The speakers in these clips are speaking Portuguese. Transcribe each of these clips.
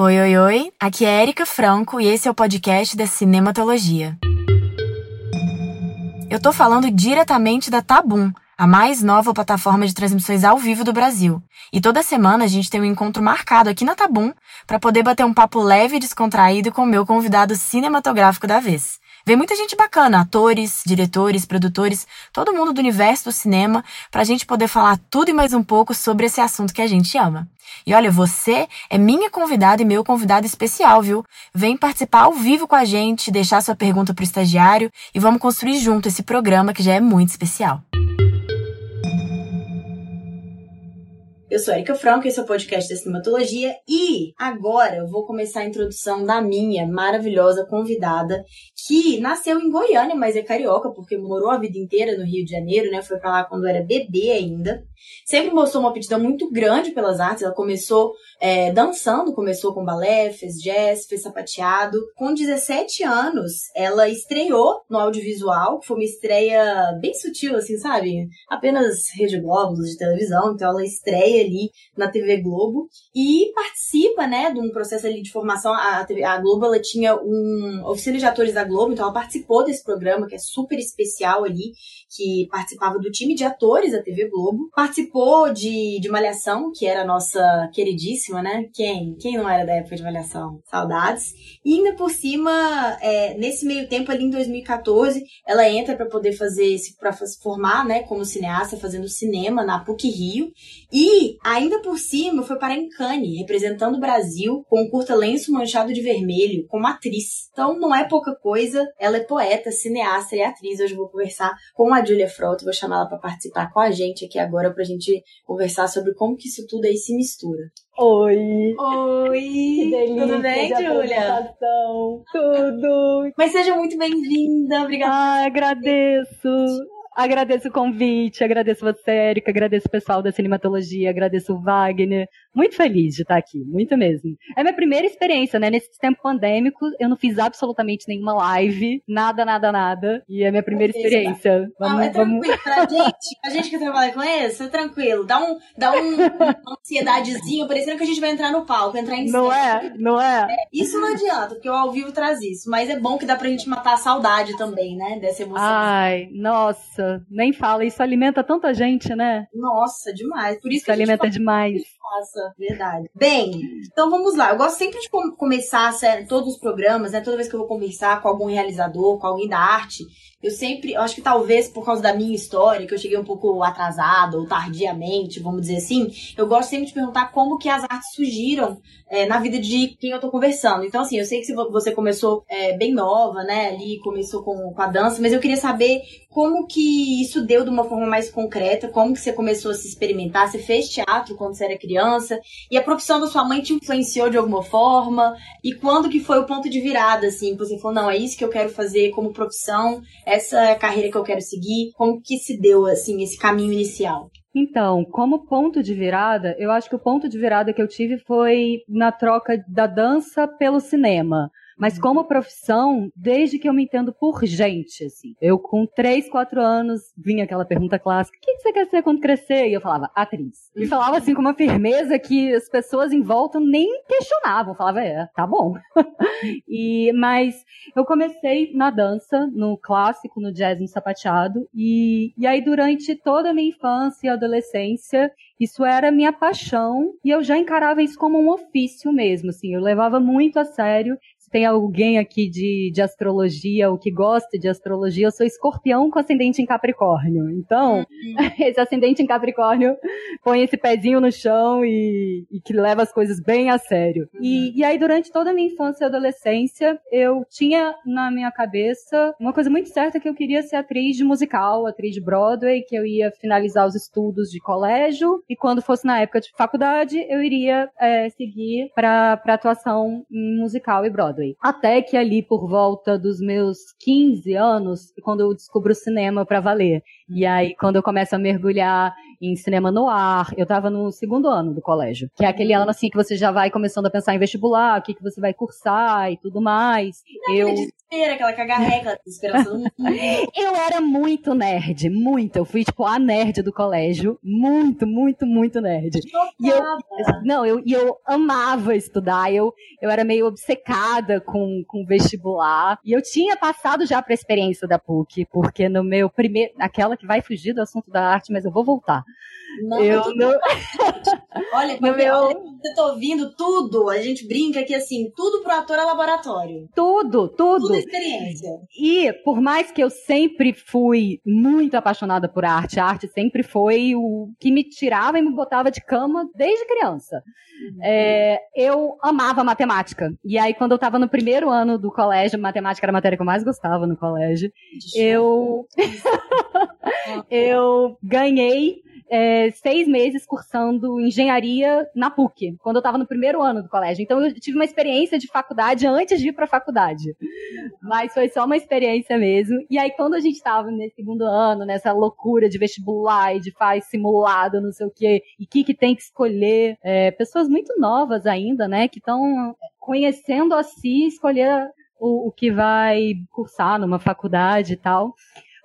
Oi, oi, oi. Aqui é Erika Franco e esse é o podcast da Cinematologia. Eu tô falando diretamente da Tabum, a mais nova plataforma de transmissões ao vivo do Brasil. E toda semana a gente tem um encontro marcado aqui na Tabum para poder bater um papo leve e descontraído com o meu convidado cinematográfico da vez. Vem muita gente bacana, atores, diretores, produtores, todo mundo do universo do cinema, pra gente poder falar tudo e mais um pouco sobre esse assunto que a gente ama. E olha, você é minha convidada e meu convidado especial, viu? Vem participar ao vivo com a gente, deixar sua pergunta pro estagiário e vamos construir junto esse programa que já é muito especial. Eu sou Erika Franco, esse é o podcast da Cinematologia e agora eu vou começar a introdução da minha maravilhosa convidada que nasceu em Goiânia, mas é carioca porque morou a vida inteira no Rio de Janeiro, né? Foi pra lá quando era bebê ainda. Sempre mostrou uma aptidão muito grande pelas artes. Ela começou é, dançando, começou com balé, fez jazz, fez sapateado. Com 17 anos, ela estreou no audiovisual, foi uma estreia bem sutil, assim, sabe? Apenas Rede Globos de televisão, então ela estreia ali na TV Globo e participa, né, de um processo ali de formação. A, a Globo, ela tinha um oficina de atores da Globo, então ela participou desse programa que é super especial ali, que participava do time de atores da TV Globo. Participou de, de Malhação, que era a nossa queridíssima, né? Quem? Quem não era da época de Malhação? Saudades. E ainda por cima, é, nesse meio tempo ali em 2014, ela entra para poder fazer, para se formar, né, como cineasta, fazendo cinema na PUC Rio. E ainda por cima foi para em Cannes, representando o Brasil com um curta lenço manchado de vermelho, como atriz. Então não é pouca coisa, ela é poeta, cineasta e atriz. Hoje eu vou conversar com a Julia Frota, vou chamar ela para participar com a gente aqui agora pra gente conversar sobre como que isso tudo aí se mistura. Oi! Oi! Que delícia Tudo bem, Julia? Tudo! Mas seja muito bem-vinda, obrigada. Ah, agradeço! Agradeço o convite, agradeço você, Erika, agradeço o pessoal da cinematologia, agradeço o Wagner. Muito feliz de estar aqui, muito mesmo. É minha primeira experiência, né? Nesse tempo pandêmico, eu não fiz absolutamente nenhuma live, nada, nada, nada. E é minha primeira experiência. Vamos, ah, é tranquilo vamos... pra gente. A gente que trabalha com isso, é tranquilo. Dá, um, dá um, uma ansiedadezinha, parecendo que a gente vai entrar no palco, entrar em Não cena. é? Não é? é? Isso não adianta, porque o ao vivo traz isso. Mas é bom que dá pra gente matar a saudade também, né? Dessa emoção. Ai, nossa nem fala. Isso alimenta tanta gente, né? Nossa, demais. Por isso, isso que alimenta fala... demais. Nossa, verdade. Bem, então vamos lá. Eu gosto sempre de começar sério, todos os programas, né? Toda vez que eu vou conversar com algum realizador, com alguém da arte, eu sempre, eu acho que talvez por causa da minha história, que eu cheguei um pouco atrasada ou tardiamente, vamos dizer assim, eu gosto sempre de perguntar como que as artes surgiram é, na vida de quem eu tô conversando. Então, assim, eu sei que você começou é, bem nova, né, ali, começou com, com a dança, mas eu queria saber como que isso deu de uma forma mais concreta, como que você começou a se experimentar, você fez teatro quando você era criança, e a profissão da sua mãe te influenciou de alguma forma, e quando que foi o ponto de virada, assim, que você falou, não, é isso que eu quero fazer como profissão, essa é a carreira que eu quero seguir, como que se deu, assim, esse caminho inicial? Então, como ponto de virada, eu acho que o ponto de virada que eu tive foi na troca da dança pelo cinema. Mas uhum. como profissão, desde que eu me entendo por gente, assim. Eu, com 3, 4 anos, vinha aquela pergunta clássica: o que você quer ser quando crescer? E eu falava, atriz. E falava assim com uma firmeza que as pessoas em volta nem questionavam. Falava, é, tá bom. e, mas eu comecei na dança, no clássico, no jazz, no sapateado. E, e aí, durante toda a minha infância e adolescência, isso era minha paixão e eu já encarava isso como um ofício mesmo, assim, eu levava muito a sério tem alguém aqui de, de astrologia ou que gosta de astrologia, eu sou escorpião com ascendente em Capricórnio. Então, uhum. esse ascendente em Capricórnio põe esse pezinho no chão e, e que leva as coisas bem a sério. Uhum. E, e aí, durante toda a minha infância e adolescência, eu tinha na minha cabeça uma coisa muito certa que eu queria ser atriz de musical, atriz de Broadway, que eu ia finalizar os estudos de colégio e quando fosse na época de faculdade, eu iria é, seguir para atuação musical e Broadway. Broadway. Até que ali por volta dos meus 15 anos, quando eu descubro o cinema para valer. E aí, quando eu começo a mergulhar em cinema no ar, eu tava no segundo ano do colégio. Que é aquele ano assim que você já vai começando a pensar em vestibular, o que, que você vai cursar e tudo mais. Não, eu... desespero, aquela cagarreca, desesperação. eu era muito nerd, muito. Eu fui, tipo, a nerd do colégio. Muito, muito, muito nerd. E eu, não, eu, e eu amava estudar. Eu, eu era meio obcecada com, com vestibular. E eu tinha passado já pra experiência da PUC, porque no meu primeiro. Aquela que vai fugir do assunto da arte, mas eu vou voltar. Não, eu não. Olha, porque, meu... olha, você tá ouvindo tudo, a gente brinca que assim, tudo pro ator é laboratório. Tudo, tudo. Tudo experiência. E por mais que eu sempre fui muito apaixonada por arte, a arte sempre foi o que me tirava e me botava de cama desde criança. Uhum. É, eu amava matemática. E aí, quando eu tava no primeiro ano do colégio, matemática era a matéria que eu mais gostava no colégio, eu. eu ganhei é, seis meses cursando engenharia na PUC, quando eu estava no primeiro ano do colégio. Então eu tive uma experiência de faculdade antes de ir para a faculdade. Mas foi só uma experiência mesmo. E aí, quando a gente estava nesse segundo ano, nessa loucura de vestibular e de faz simulado, não sei o quê, e o que, que tem que escolher, é, pessoas muito novas ainda, né, que estão conhecendo a si, escolher o, o que vai cursar numa faculdade e tal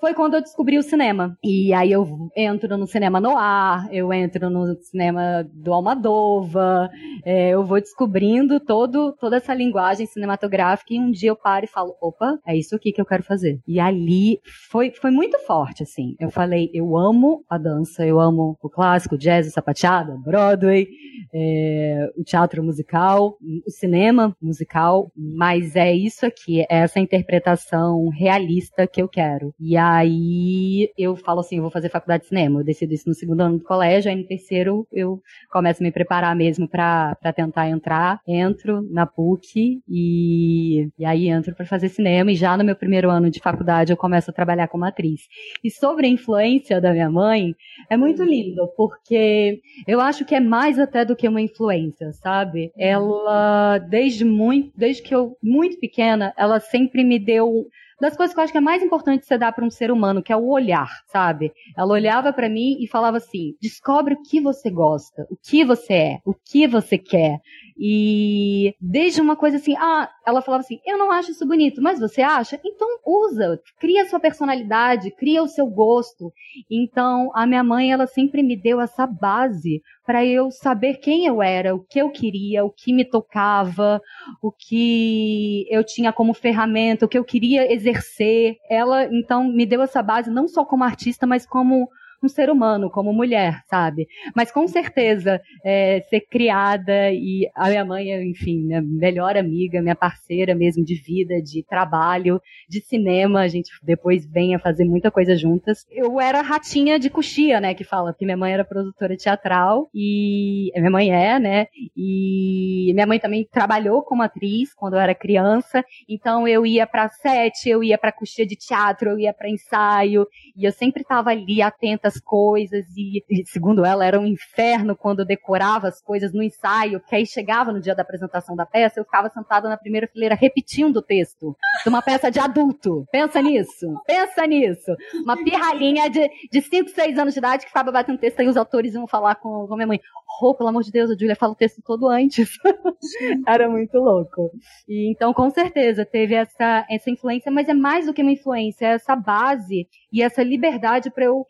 foi quando eu descobri o cinema. E aí eu entro no cinema no ar, eu entro no cinema do Almadova, é, eu vou descobrindo todo, toda essa linguagem cinematográfica e um dia eu paro e falo, opa, é isso aqui que eu quero fazer. E ali foi, foi muito forte, assim. Eu falei, eu amo a dança, eu amo o clássico, o jazz, o sapateado, Broadway, é, o teatro musical, o cinema musical, mas é isso aqui, é essa interpretação realista que eu quero. E a Aí eu falo assim, eu vou fazer faculdade de cinema. Eu decido isso no segundo ano do colégio, aí no terceiro eu começo a me preparar mesmo para tentar entrar. Entro na PUC e, e aí entro para fazer cinema. E já no meu primeiro ano de faculdade eu começo a trabalhar como atriz. E sobre a influência da minha mãe, é muito lindo, porque eu acho que é mais até do que uma influência, sabe? Ela, desde muito, desde que eu, muito pequena, ela sempre me deu das coisas que eu acho que é mais importante você dar para um ser humano, que é o olhar, sabe? Ela olhava para mim e falava assim: descobre o que você gosta, o que você é, o que você quer. E desde uma coisa assim, ah, ela falava assim: eu não acho isso bonito, mas você acha? Então usa, cria sua personalidade, cria o seu gosto. Então a minha mãe, ela sempre me deu essa base para eu saber quem eu era, o que eu queria, o que me tocava, o que eu tinha como ferramenta, o que eu queria exercer. Ela então me deu essa base não só como artista, mas como um ser humano, como mulher, sabe? Mas com certeza, é, ser criada e a minha mãe, enfim, minha melhor amiga, minha parceira mesmo de vida, de trabalho, de cinema, a gente depois vem a fazer muita coisa juntas. Eu era ratinha de coxia, né, que fala, que minha mãe era produtora teatral e minha mãe é, né, e minha mãe também trabalhou como atriz quando eu era criança, então eu ia pra sete, eu ia pra coxia de teatro, eu ia pra ensaio, e eu sempre estava ali atenta as coisas e, segundo ela, era um inferno quando decorava as coisas no ensaio, que aí chegava no dia da apresentação da peça, eu ficava sentada na primeira fileira repetindo o texto de uma peça de adulto. Pensa nisso, pensa nisso. Uma pirralhinha de, de 5, 6 anos de idade que ficava batendo texto e os autores iam falar com, com minha mãe, oh, pelo amor de Deus, a Julia fala o texto todo antes. Era muito louco. E, então, com certeza, teve essa, essa influência, mas é mais do que uma influência, é essa base e essa liberdade para eu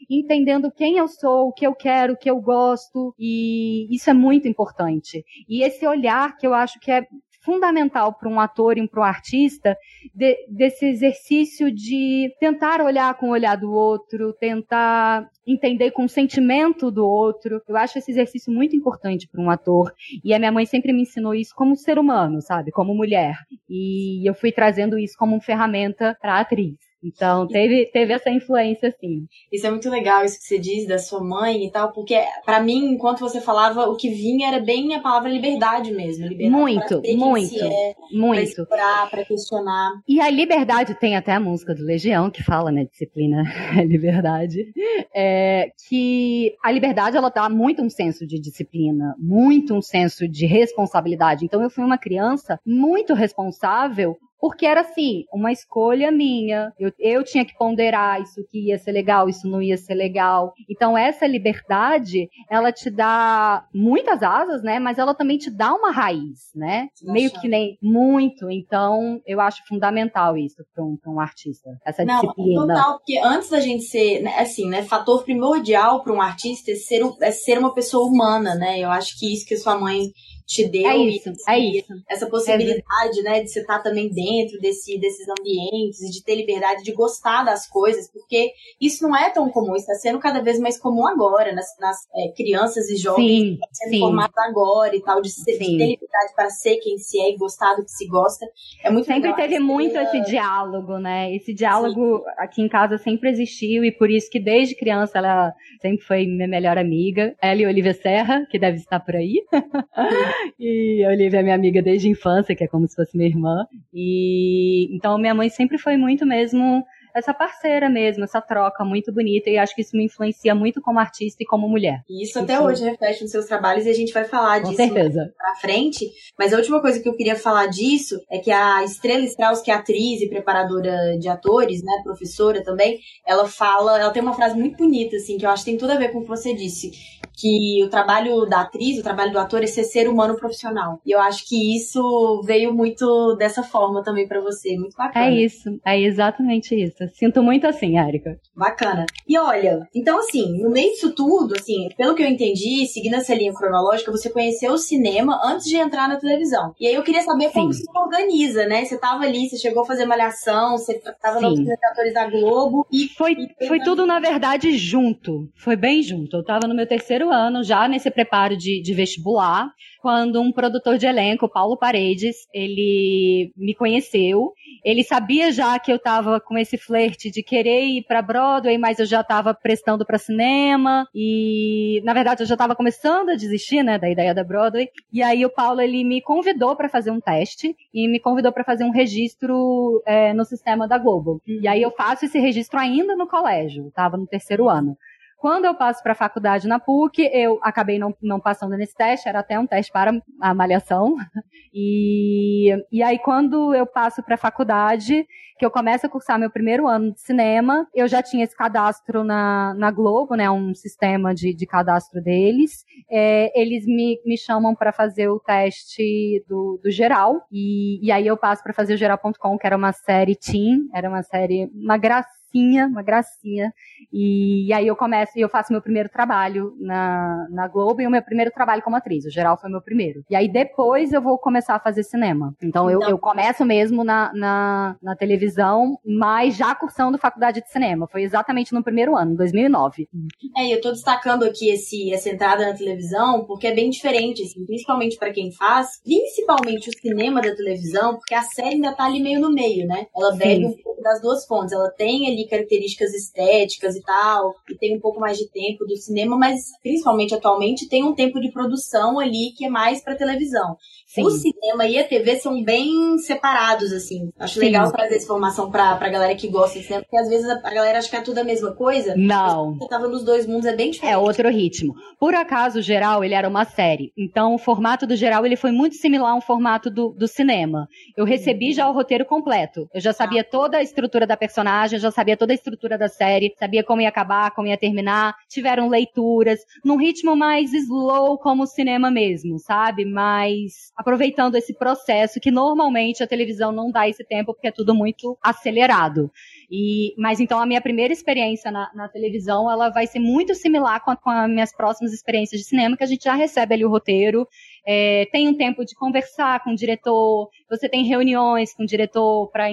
entendendo quem eu sou, o que eu quero, o que eu gosto, e isso é muito importante. E esse olhar que eu acho que é fundamental para um ator e para um artista de, desse exercício de tentar olhar com o olhar do outro, tentar entender com o sentimento do outro. Eu acho esse exercício muito importante para um ator. E a minha mãe sempre me ensinou isso como ser humano, sabe? Como mulher. E eu fui trazendo isso como uma ferramenta para atriz. Então, teve, teve essa influência, sim. Isso é muito legal, isso que você diz da sua mãe e tal, porque para mim, enquanto você falava, o que vinha era bem a palavra liberdade mesmo. Liberdade muito, muito, é, muito. Pra explorar, pra questionar. E a liberdade tem até a música do Legião, que fala, né, disciplina é liberdade, é, que a liberdade, ela dá muito um senso de disciplina, muito um senso de responsabilidade. Então, eu fui uma criança muito responsável porque era assim, uma escolha minha. Eu, eu tinha que ponderar isso que ia ser legal, isso não ia ser legal. Então, essa liberdade, ela te dá muitas asas, né? Mas ela também te dá uma raiz, né? Meio que nem muito. Então, eu acho fundamental isso para um, um artista. Essa não, disciplina. Total, porque antes da gente ser, né, assim, né? Fator primordial para um artista é ser, é ser uma pessoa humana, né? Eu acho que isso que sua mãe te deu é isso, é isso. essa possibilidade, é. né, de você estar também dentro desse, desses ambientes de ter liberdade de gostar das coisas, porque isso não é tão comum, está sendo cada vez mais comum agora, nas, nas é, crianças e jovens sim, sendo sim. formados agora e tal, de, ser, de, ter liberdade para ser quem se é e gostar do que se gosta. É muito Sempre legal. teve muito esse diálogo, né? Esse diálogo sim. aqui em casa sempre existiu e por isso que desde criança ela sempre foi minha melhor amiga. Ela e Olivia Serra, que deve estar por aí. e a Olivia é minha amiga desde a infância, que é como se fosse minha irmã. E então minha mãe sempre foi muito mesmo essa parceira mesmo, essa troca muito bonita, e acho que isso me influencia muito como artista e como mulher. E isso até hoje reflete nos seus trabalhos e a gente vai falar Com disso certeza. pra frente. Mas a última coisa que eu queria falar disso é que a Estrela Strauss, que é atriz e preparadora de atores, né, professora também, ela fala, ela tem uma frase muito bonita, assim, que eu acho que tem tudo a ver com o que você disse, que o trabalho da atriz, o trabalho do ator é ser ser humano profissional. E eu acho que isso veio muito dessa forma também para você, muito bacana. É isso, é exatamente isso. Sinto muito assim, Érica. Bacana. E olha, então assim, no meio disso tudo, assim, pelo que eu entendi, seguindo essa linha cronológica, você conheceu o cinema antes de entrar na televisão. E aí eu queria saber como Sim. você organiza, né? Você tava ali, você chegou a fazer malhação, você tava nos atores da Globo e foi e foi tudo na verdade junto. Foi bem junto. Eu tava no meu terceiro ano já nesse preparo de, de vestibular, quando um produtor de elenco, Paulo Paredes, ele me conheceu ele sabia já que eu tava com esse flerte de querer ir para Broadway, mas eu já tava prestando para cinema e, na verdade, eu já tava começando a desistir, né, da ideia da Broadway. E aí o Paulo ele me convidou para fazer um teste e me convidou para fazer um registro é, no sistema da Globo. E aí eu faço esse registro ainda no colégio, tava no terceiro ano. Quando eu passo para a faculdade na PUC, eu acabei não, não passando nesse teste, era até um teste para a malhação. E, e aí, quando eu passo para a faculdade, que eu começo a cursar meu primeiro ano de cinema, eu já tinha esse cadastro na, na Globo, né? Um sistema de, de cadastro deles. É, eles me, me chamam para fazer o teste do, do geral. E, e aí eu passo para fazer o geral.com, que era uma série teen, era uma série, uma graça gracinha, uma gracinha. E, e aí eu começo e eu faço meu primeiro trabalho na, na Globo e o meu primeiro trabalho como atriz. O geral foi meu primeiro. E aí depois eu vou começar a fazer cinema. Então, eu, eu começo mesmo na, na, na, televisão, mas já cursando faculdade de cinema. Foi exatamente no primeiro ano, 2009. É, e eu tô destacando aqui esse, essa entrada na televisão porque é bem diferente, assim, principalmente para quem faz, principalmente o cinema da televisão, porque a série ainda tá ali meio no meio, né? Ela bebe um pouco das duas fontes. Ela tem ali características estéticas e tal, e tem um pouco mais de tempo do cinema, mas principalmente atualmente tem um tempo de produção ali que é mais para televisão. Sim. O cinema e a TV são bem separados, assim. Acho Sim. legal trazer essa informação pra, pra galera que gosta de cinema, porque às vezes a, a galera acha que é tudo a mesma coisa. Não. Você tava nos dois mundos, é bem diferente. É outro ritmo. Por acaso, o geral, ele era uma série. Então, o formato do geral, ele foi muito similar ao formato do, do cinema. Eu recebi uhum. já o roteiro completo. Eu já sabia ah. toda a estrutura da personagem, já sabia toda a estrutura da série, sabia como ia acabar, como ia terminar. Tiveram leituras, num ritmo mais slow, como o cinema mesmo, sabe? Mais aproveitando esse processo que normalmente a televisão não dá esse tempo porque é tudo muito acelerado. E, mas então a minha primeira experiência na, na televisão ela vai ser muito similar com, a, com as minhas próximas experiências de cinema, que a gente já recebe ali o roteiro, é, tem um tempo de conversar com o diretor, você tem reuniões com o diretor para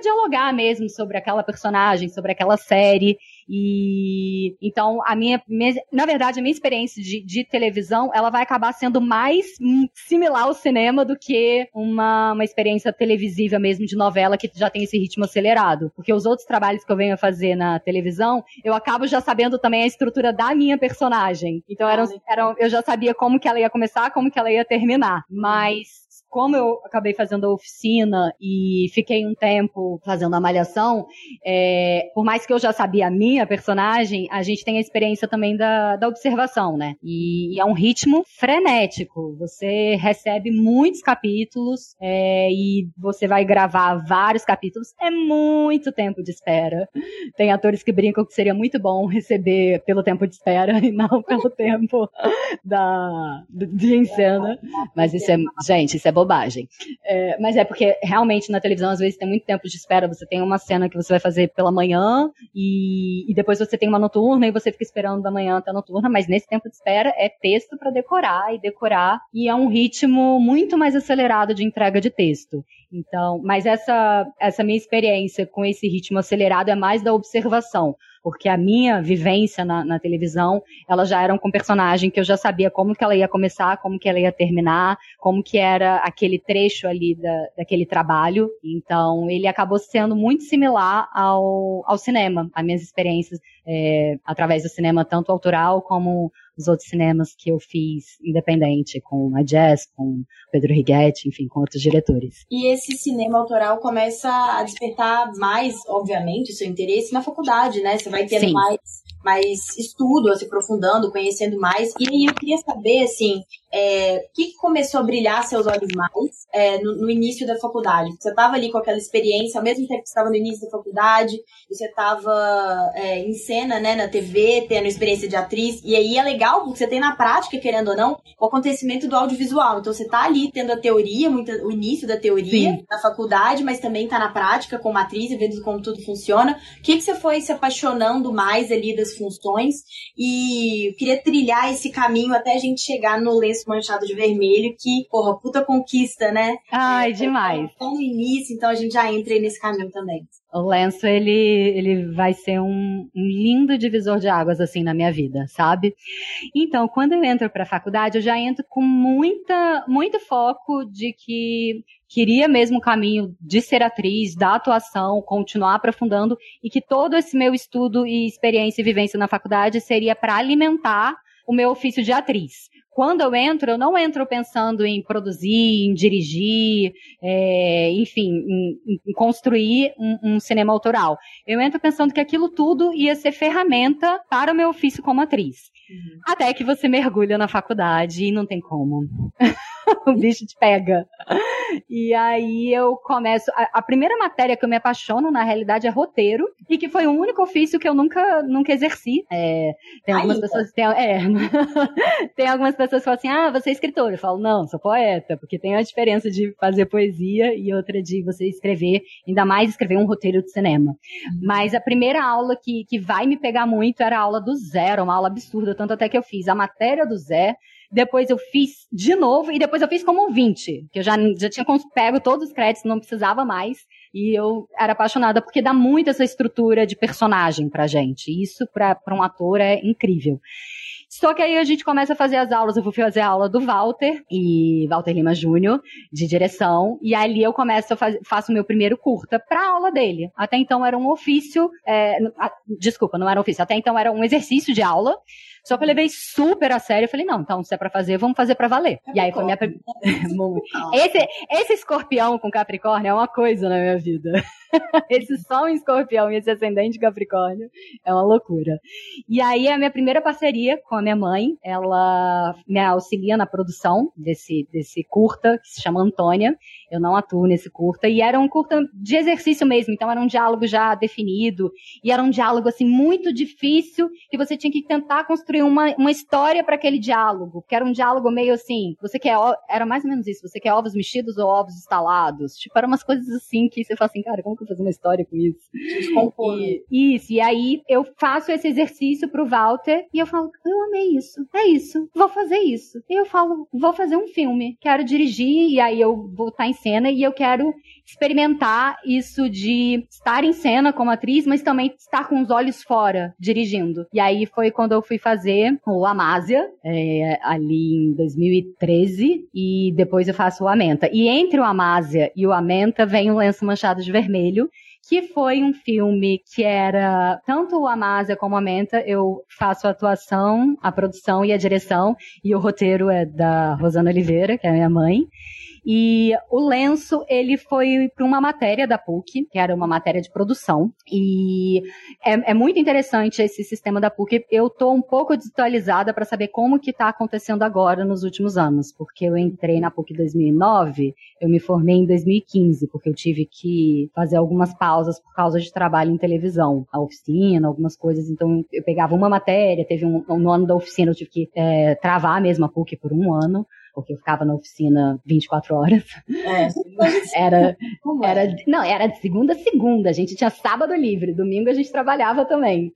dialogar mesmo sobre aquela personagem, sobre aquela série. E então a minha, na verdade, a minha experiência de, de, televisão, ela vai acabar sendo mais similar ao cinema do que uma, uma experiência televisiva mesmo de novela que já tem esse ritmo acelerado. Porque os outros trabalhos que eu venho a fazer na televisão, eu acabo já sabendo também a estrutura da minha personagem. Então eram, eram, eu já sabia como que ela ia começar, como que ela ia terminar. Mas como eu acabei fazendo a oficina e fiquei um tempo fazendo a malhação, é, por mais que eu já sabia a minha personagem, a gente tem a experiência também da, da observação, né? E, e é um ritmo frenético. Você recebe muitos capítulos é, e você vai gravar vários capítulos. É muito tempo de espera. Tem atores que brincam que seria muito bom receber pelo tempo de espera e não pelo tempo da, de encena. Mas isso é, gente, isso é bobagem. É, mas é porque realmente na televisão às vezes tem muito tempo de espera. Você tem uma cena que você vai fazer pela manhã e, e depois você tem uma noturna e você fica esperando da manhã até a noturna, mas nesse tempo de espera é texto para decorar e decorar e é um ritmo muito mais acelerado de entrega de texto. Então, mas essa essa minha experiência com esse ritmo acelerado é mais da observação porque a minha vivência na, na, televisão, ela já era com personagem que eu já sabia como que ela ia começar, como que ela ia terminar, como que era aquele trecho ali da, daquele trabalho. Então, ele acabou sendo muito similar ao, ao cinema, as minhas experiências é, através do cinema, tanto autoral como os outros cinemas que eu fiz independente, com a Jazz, com Pedro Righetti, enfim, com outros diretores. E esse cinema autoral começa a despertar mais, obviamente, seu interesse na faculdade, né? Você vai tendo Sim. mais mais estudo, se aprofundando, conhecendo mais. E aí eu queria saber, assim, é, o que começou a brilhar seus olhos mais é, no, no, início da faculdade? Você estava ali com aquela experiência, ao mesmo tempo que estava no início da faculdade, você estava é, em cena, né, na TV, tendo experiência de atriz, e aí é legal porque você tem na prática, querendo ou não, o acontecimento do audiovisual. Então você está ali tendo a teoria, muito, o início da teoria Sim. na faculdade, mas também está na prática como atriz, vendo como tudo funciona. O que, que você foi se apaixonando mais ali das funções? E queria trilhar esse caminho até a gente chegar no lenço manchado de vermelho, que, porra, puta conquista, né? Ai, é, demais. Então, no início, então a gente já entra aí nesse caminho também. O lenço, ele, ele vai ser um, um, lindo divisor de águas, assim, na minha vida, sabe? Então, quando eu entro para a faculdade, eu já entro com muita, muito foco de que queria mesmo o caminho de ser atriz, da atuação, continuar aprofundando e que todo esse meu estudo e experiência e vivência na faculdade seria para alimentar o meu ofício de atriz quando eu entro, eu não entro pensando em produzir, em dirigir, é, enfim, em, em construir um, um, cinema autoral. Eu entro pensando que aquilo tudo ia ser ferramenta para o meu ofício como atriz. Uhum. Até que você mergulha na faculdade e não tem como. o bicho te pega. E aí eu começo. A, a, primeira matéria que eu me apaixono, na realidade, é roteiro, e que foi o único ofício que eu nunca, nunca exerci. É, tem algumas Ainda. pessoas. Tem, é, tem algumas pessoas que falam assim: ah, você é escritor. Eu falo, não, sou poeta, porque tem a diferença de fazer poesia e outra de você escrever, ainda mais escrever um roteiro de cinema. Uhum. Mas a primeira aula que, que vai me pegar muito era a aula do zero, uma aula absurda, tanto até que eu fiz a matéria do Zé depois eu fiz de novo e depois eu fiz como ouvinte, que eu já, já tinha pego todos os créditos, não precisava mais. E eu era apaixonada porque dá muito essa estrutura de personagem pra gente. Isso pra um ator é incrível. Só que aí a gente começa a fazer as aulas, eu vou fazer a aula do Walter, e Walter Lima Júnior, de direção, e ali eu começo a fazer, faço o meu primeiro curta pra aula dele. Até então era um ofício, é, desculpa, não era um ofício, até então era um exercício de aula, só que eu levei super a sério. Eu falei, não, então se é pra fazer, vamos fazer pra valer. É e aí foi minha. esse, esse escorpião com Capricórnio é uma coisa na minha vida. esse Sol em escorpião e esse ascendente Capricórnio é uma loucura. E aí a minha primeira parceria com a minha mãe, ela me auxilia na produção desse, desse curta, que se chama Antônia. Eu não atuo nesse curta. E era um curta de exercício mesmo, então era um diálogo já definido. E era um diálogo, assim, muito difícil, que você tinha que tentar construir uma, uma história para aquele diálogo. Que era um diálogo meio assim, você quer, era mais ou menos isso, você quer ovos mexidos ou ovos estalados? Tipo, eram umas coisas assim que você fala assim, cara, como que eu vou fazer uma história com isso? E, isso, e aí eu faço esse exercício pro Walter e eu falo, eu amei isso, é isso, vou fazer isso. E eu falo, vou fazer um filme, quero dirigir, e aí eu vou estar em cena e eu quero experimentar isso de estar em cena como atriz, mas também estar com os olhos fora, dirigindo. E aí foi quando eu fui fazer o Amásia, é, ali em 2013, e depois eu faço o Amenta. E entre o Amásia e o Amenta vem o Lenço Manchado de Vermelho, que foi um filme que era tanto o Amásia como a Menta, eu faço a atuação, a produção e a direção, e o roteiro é da Rosana Oliveira, que é a minha mãe. E o lenço, ele foi para uma matéria da PUC, que era uma matéria de produção. E é, é muito interessante esse sistema da PUC. Eu tô um pouco desatualizada para saber como que tá acontecendo agora nos últimos anos, porque eu entrei na PUC em 2009, eu me formei em 2015, porque eu tive que fazer algumas pausas por causa de trabalho em televisão, a oficina, algumas coisas. Então, eu pegava uma matéria, teve um, no ano da oficina, eu tive que é, travar mesmo a PUC por um ano porque eu ficava na oficina 24 horas. É, era, era, não, era de segunda a segunda, a gente tinha sábado livre, domingo a gente trabalhava também.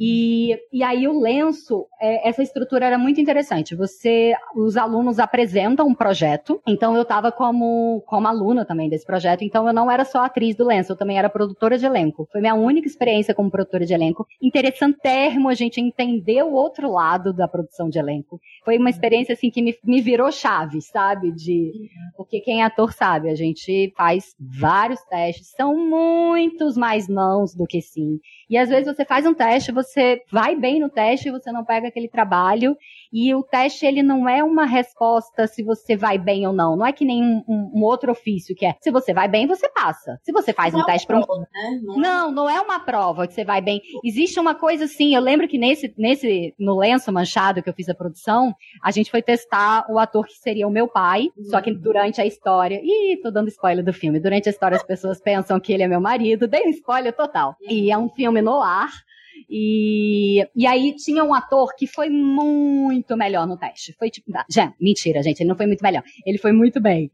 E, e aí o lenço, é, essa estrutura era muito interessante. Você, os alunos apresentam um projeto, então eu estava como, como aluna também desse projeto, então eu não era só atriz do lenço, eu também era produtora de elenco. Foi minha única experiência como produtora de elenco. Interessantérrimo a gente entender o outro lado da produção de elenco. Foi uma experiência assim que me, me virou chaves, sabe? De porque quem é ator sabe, a gente faz vários testes, são muitos mais nãos do que sim. E às vezes você faz um teste, você vai bem no teste, você não pega aquele trabalho, e o teste ele não é uma resposta se você vai bem ou não. Não é que nem um, um, outro ofício que é se você vai bem, você passa. Se você faz não um é teste para um... né? não, não, não é uma prova que você vai bem. Existe uma coisa assim, eu lembro que nesse, nesse no lenço manchado que eu fiz a produção, a gente foi testar o ator que seria o meu pai, uhum. só que uhum. durante a história, ih, tô dando spoiler do filme. Durante a história as pessoas pensam que ele é meu marido, dei um spoiler total. E é um filme no ar. E, e aí tinha um ator que foi muito melhor no teste. Foi tipo. Já, mentira, gente, ele não foi muito melhor. Ele foi muito bem.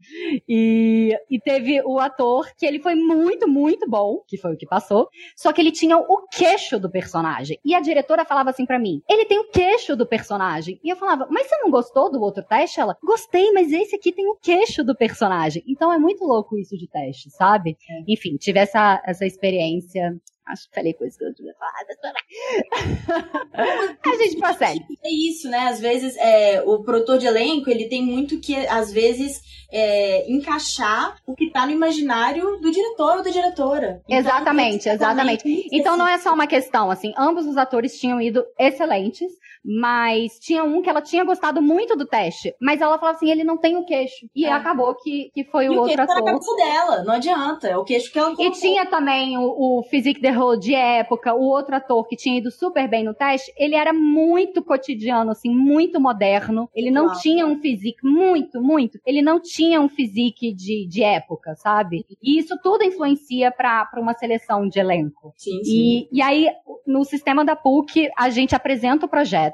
E, e teve o ator que ele foi muito, muito bom, que foi o que passou. Só que ele tinha o queixo do personagem. E a diretora falava assim para mim: ele tem o queixo do personagem. E eu falava, mas você não gostou do outro teste? Ela, gostei, mas esse aqui tem o queixo do personagem. Então é muito louco isso de teste, sabe? É. Enfim, tive essa, essa experiência Acho que falei coisas que eu devia falar. a gente prossegue. É isso, né? Às vezes, é, o produtor de elenco, ele tem muito que, às vezes, é, encaixar o que tá no imaginário do diretor ou da diretora. Então, exatamente, exatamente. Então não é só uma questão, assim, ambos os atores tinham ido excelentes, mas tinha um que ela tinha gostado muito do teste, mas ela falava assim, ele não tem o queixo. E é. acabou que, que foi e o, outro ator. na cabeça dela, não adianta, é o queixo que ela colocou. E tinha também o, o Physique de Rôle de época, o outro ator que tinha ido super bem no teste, ele era muito cotidiano, assim, muito moderno. Ele não tinha um physique, muito, muito. Ele não tinha um physique de, de época, sabe? E isso tudo influencia para uma seleção de elenco. Sim, sim. E, e aí, no sistema da PUC, a gente apresenta o projeto,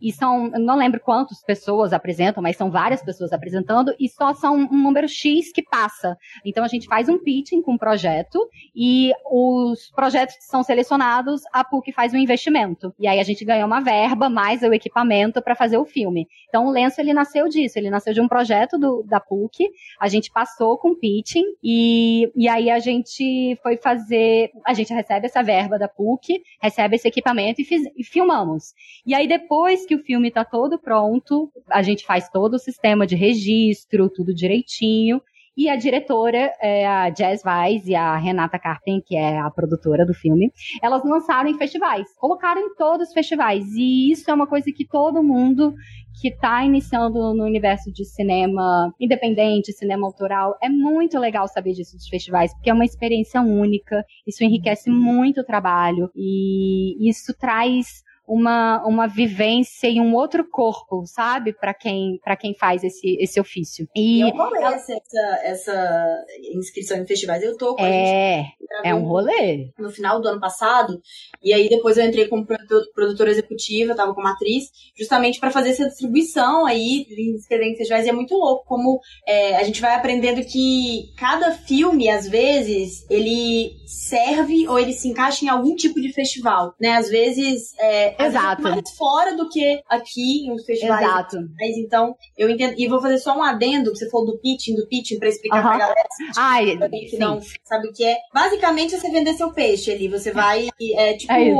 e são, não lembro quantas pessoas apresentam, mas são várias pessoas apresentando, e só são um número X que passa. Então a gente faz um pitching com o projeto, e os projetos que são selecionados, a PUC faz um investimento. E aí a gente ganha uma verba, mais o equipamento para fazer o filme. Então o lenço ele nasceu disso, ele nasceu de um projeto do, da PUC, a gente passou com pitching, e, e aí a gente foi fazer, a gente recebe essa verba da PUC, recebe esse equipamento e, fiz, e filmamos. E aí depois que o filme está todo pronto, a gente faz todo o sistema de registro, tudo direitinho. E a diretora, é, a Jazz Weiss e a Renata Carpen, que é a produtora do filme, elas lançaram em festivais, colocaram em todos os festivais. E isso é uma coisa que todo mundo que está iniciando no universo de cinema independente, cinema autoral, é muito legal saber disso dos festivais, porque é uma experiência única, isso enriquece muito o trabalho e isso traz uma, uma vivência em um outro corpo, sabe? Para quem, pra quem faz esse, esse ofício. E, é um rolê ela... essa, essa inscrição em festivais. Eu tô com é, a gente. É um rolê. No final do ano passado. E aí depois eu entrei como produtora executiva, tava como atriz, justamente para fazer essa distribuição aí, inscrever em festivais. E é muito louco como é, a gente vai aprendendo que cada filme, às vezes, ele serve ou ele se encaixa em algum tipo de festival, né? Às vezes é, Exato. mais fora do que aqui nos festivais. Exato. Mas então, eu entendo. E vou fazer só um adendo, que você falou do pitching, do pitching, pra explicar pra galera. Ai, que sim. não sabe o que é. Basicamente, você vender seu peixe ali. Você vai, é tipo, é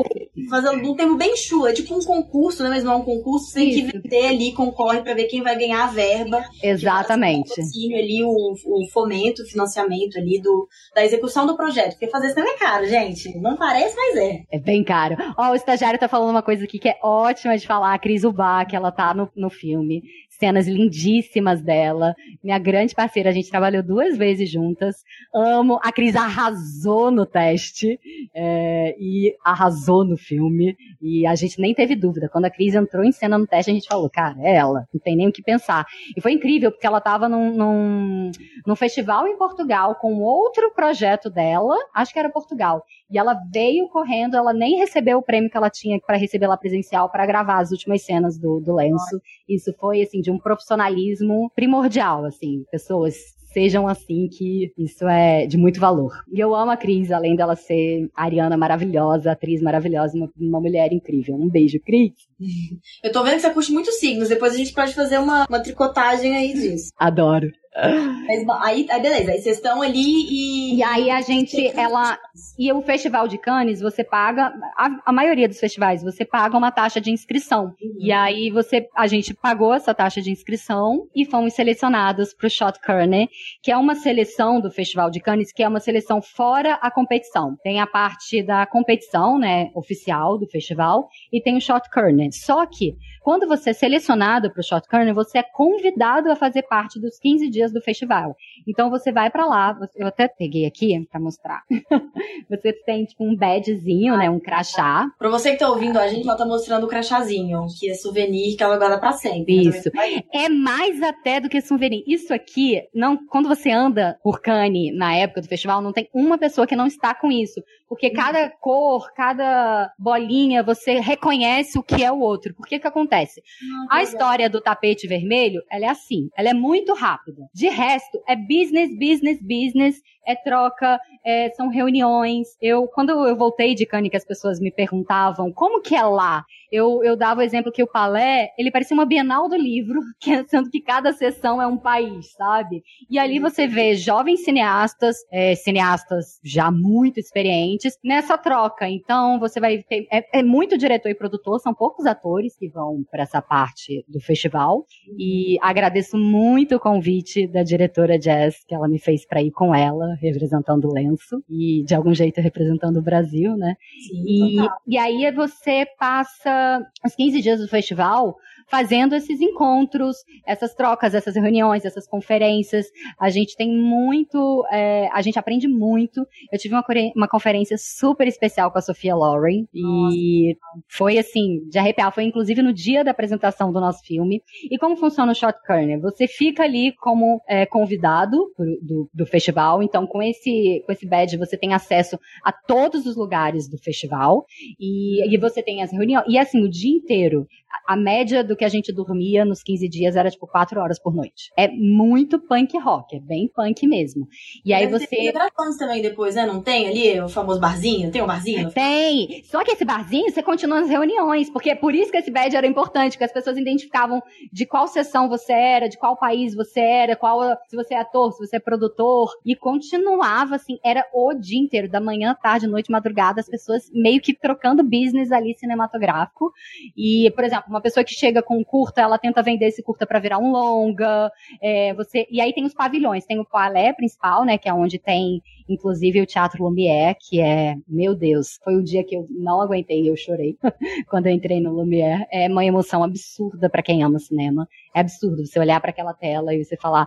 fazendo um termo bem chulo. É tipo um concurso, né? Mas não é um concurso. Você tem que vender ali, concorre pra ver quem vai ganhar a verba. Exatamente. O ali, o, o fomento, o financiamento ali do, da execução do projeto. Porque fazer isso não é caro, gente. Não parece, mas é. É bem caro. Ó, o estagiário tá falando uma coisa aqui que é ótima de falar, a Cris Ubá, que ela tá no, no filme cenas lindíssimas dela. Minha grande parceira, a gente trabalhou duas vezes juntas. Amo. A Cris arrasou no teste é, e arrasou no filme. E a gente nem teve dúvida. Quando a Cris entrou em cena no teste, a gente falou, cara, é ela. Não tem nem o que pensar. E foi incrível, porque ela estava num, num, num festival em Portugal com outro projeto dela. Acho que era Portugal. E ela veio correndo, ela nem recebeu o prêmio que ela tinha para receber lá presencial para gravar as últimas cenas do, do lenço. Isso foi, assim, de um profissionalismo primordial, assim. Pessoas sejam assim, que isso é de muito valor. E eu amo a Cris, além dela ser Ariana maravilhosa, atriz maravilhosa, uma, uma mulher incrível. Um beijo, Cris. Eu tô vendo que você curte muito signos, depois a gente pode fazer uma, uma tricotagem aí disso. Adoro. Mas, aí, aí, beleza, aí vocês estão ali e. E aí a gente, ela. E o Festival de Cannes, você paga. A, a maioria dos festivais, você paga uma taxa de inscrição. Uhum. E aí você. A gente pagou essa taxa de inscrição e fomos selecionados para o Shot Kearney, que é uma seleção do Festival de Cannes, que é uma seleção fora a competição. Tem a parte da competição, né, oficial do festival, e tem o Shot Kearney. Só que quando você é selecionado para o Shot Corner, você é convidado a fazer parte dos 15 dias do festival. Então você vai para lá, eu até peguei aqui para mostrar. você tem tipo um badgezinho, né, um crachá. Para você que tá ouvindo a gente, ela tá mostrando o crachazinho, que é souvenir que ela guarda para sempre. Isso. É mais até do que souvenir. Isso aqui, não, quando você anda por Cannes na época do festival, não tem uma pessoa que não está com isso, porque uhum. cada cor, cada bolinha, você reconhece o que é o outro. Por que que acontece? acontece? a história do tapete vermelho, ela é assim, ela é muito rápida. De resto, é business, business, business, é troca, é, são reuniões. Eu, quando eu voltei de Cannes, que as pessoas me perguntavam como que é lá, eu, eu dava o exemplo que o Palé, ele parecia uma Bienal do livro, que, sendo que cada sessão é um país, sabe? E ali você vê jovens cineastas, é, cineastas já muito experientes, nessa troca. Então, você vai ter. É, é muito diretor e produtor, são poucos atores que vão para essa parte do festival. E agradeço muito o convite da diretora Jazz, que ela me fez para ir com ela, representando o lenço, e de algum jeito representando o Brasil, né? Sim, e, e aí você passa os 15 dias do festival fazendo esses encontros, essas trocas, essas reuniões, essas conferências. A gente tem muito, é, a gente aprende muito. Eu tive uma, uma conferência super especial com a Sofia Loren Nossa. e foi assim, de arrepiar. Foi inclusive no dia da apresentação do nosso filme. E como funciona o Shot? Você fica ali como é, convidado do, do festival, então com esse, com esse badge você tem acesso a todos os lugares do festival e, e você tem as reuniões. E assim, o dia inteiro a média do que a gente dormia nos 15 dias era tipo 4 horas por noite. É muito punk rock, é bem punk mesmo. E aí Deve você. Tem também depois, né? Não tem ali o famoso barzinho? Tem um barzinho? Tem! Só que esse barzinho você continua nas reuniões, porque é por isso que esse badge era importante, que as pessoas identificavam de qual sessão você era, de qual país você era, qual se você é ator, se você é produtor. E continuava assim, era o dia inteiro, da manhã, tarde, noite, madrugada, as pessoas meio que trocando business ali cinematográfico. E, por exemplo, uma pessoa que chega com um curta, ela tenta vender esse curta para virar um longa. É, você E aí tem os pavilhões, tem o palé principal, né, que é onde tem inclusive o Teatro Lumière, que é, meu Deus, foi um dia que eu não aguentei, eu chorei quando eu entrei no Lumière. É uma emoção absurda para quem ama cinema. É absurdo você olhar para aquela tela e você falar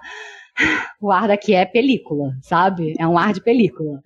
o ar daqui é película, sabe? É um ar de película.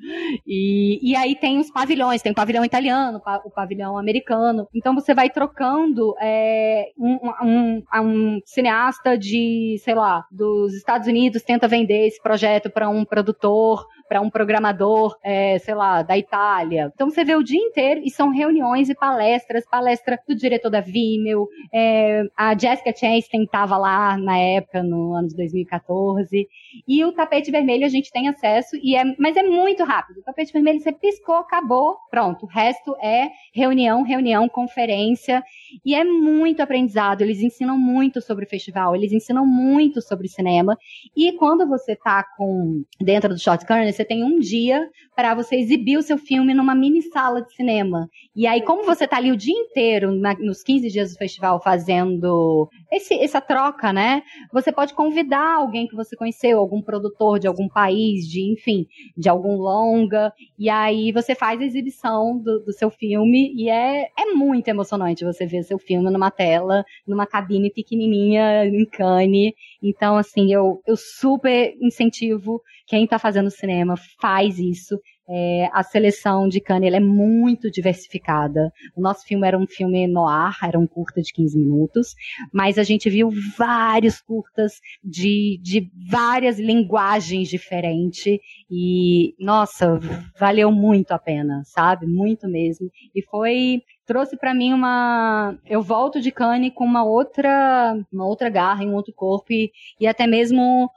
E, e aí tem os pavilhões, tem o pavilhão italiano, o pavilhão americano. Então você vai trocando é, um, um, um, cineasta de, sei lá, dos Estados Unidos tenta vender esse projeto para um produtor para um programador, é, sei lá, da Itália. Então você vê o dia inteiro e são reuniões e palestras, palestra do diretor da Vimeo, é, a Jessica Chastain estava lá na época, no ano de 2014, e o tapete vermelho a gente tem acesso, e é, mas é muito rápido. O tapete vermelho você piscou, acabou, pronto. O resto é reunião, reunião, conferência, e é muito aprendizado. Eles ensinam muito sobre o festival, eles ensinam muito sobre cinema, e quando você tá com dentro do Short Corner, você tem um dia para você exibir o seu filme numa mini sala de cinema. E aí, como você tá ali o dia inteiro, na, nos 15 dias do festival, fazendo esse, essa troca, né? Você pode convidar alguém que você conheceu, algum produtor de algum país, de, enfim, de algum longa, e aí você faz a exibição do, do seu filme, e é, é muito emocionante você ver seu filme numa tela, numa cabine pequenininha em Cannes. Então, assim, eu, eu super incentivo quem está fazendo cinema, faz isso. É, a seleção de Cannes é muito diversificada. O nosso filme era um filme noir, era um curta de 15 minutos, mas a gente viu vários curtas de, de várias linguagens diferentes e, nossa, valeu muito a pena, sabe? Muito mesmo. E foi trouxe para mim uma eu volto de Cannes com uma outra uma outra garra em um outro corpo e, e até mesmo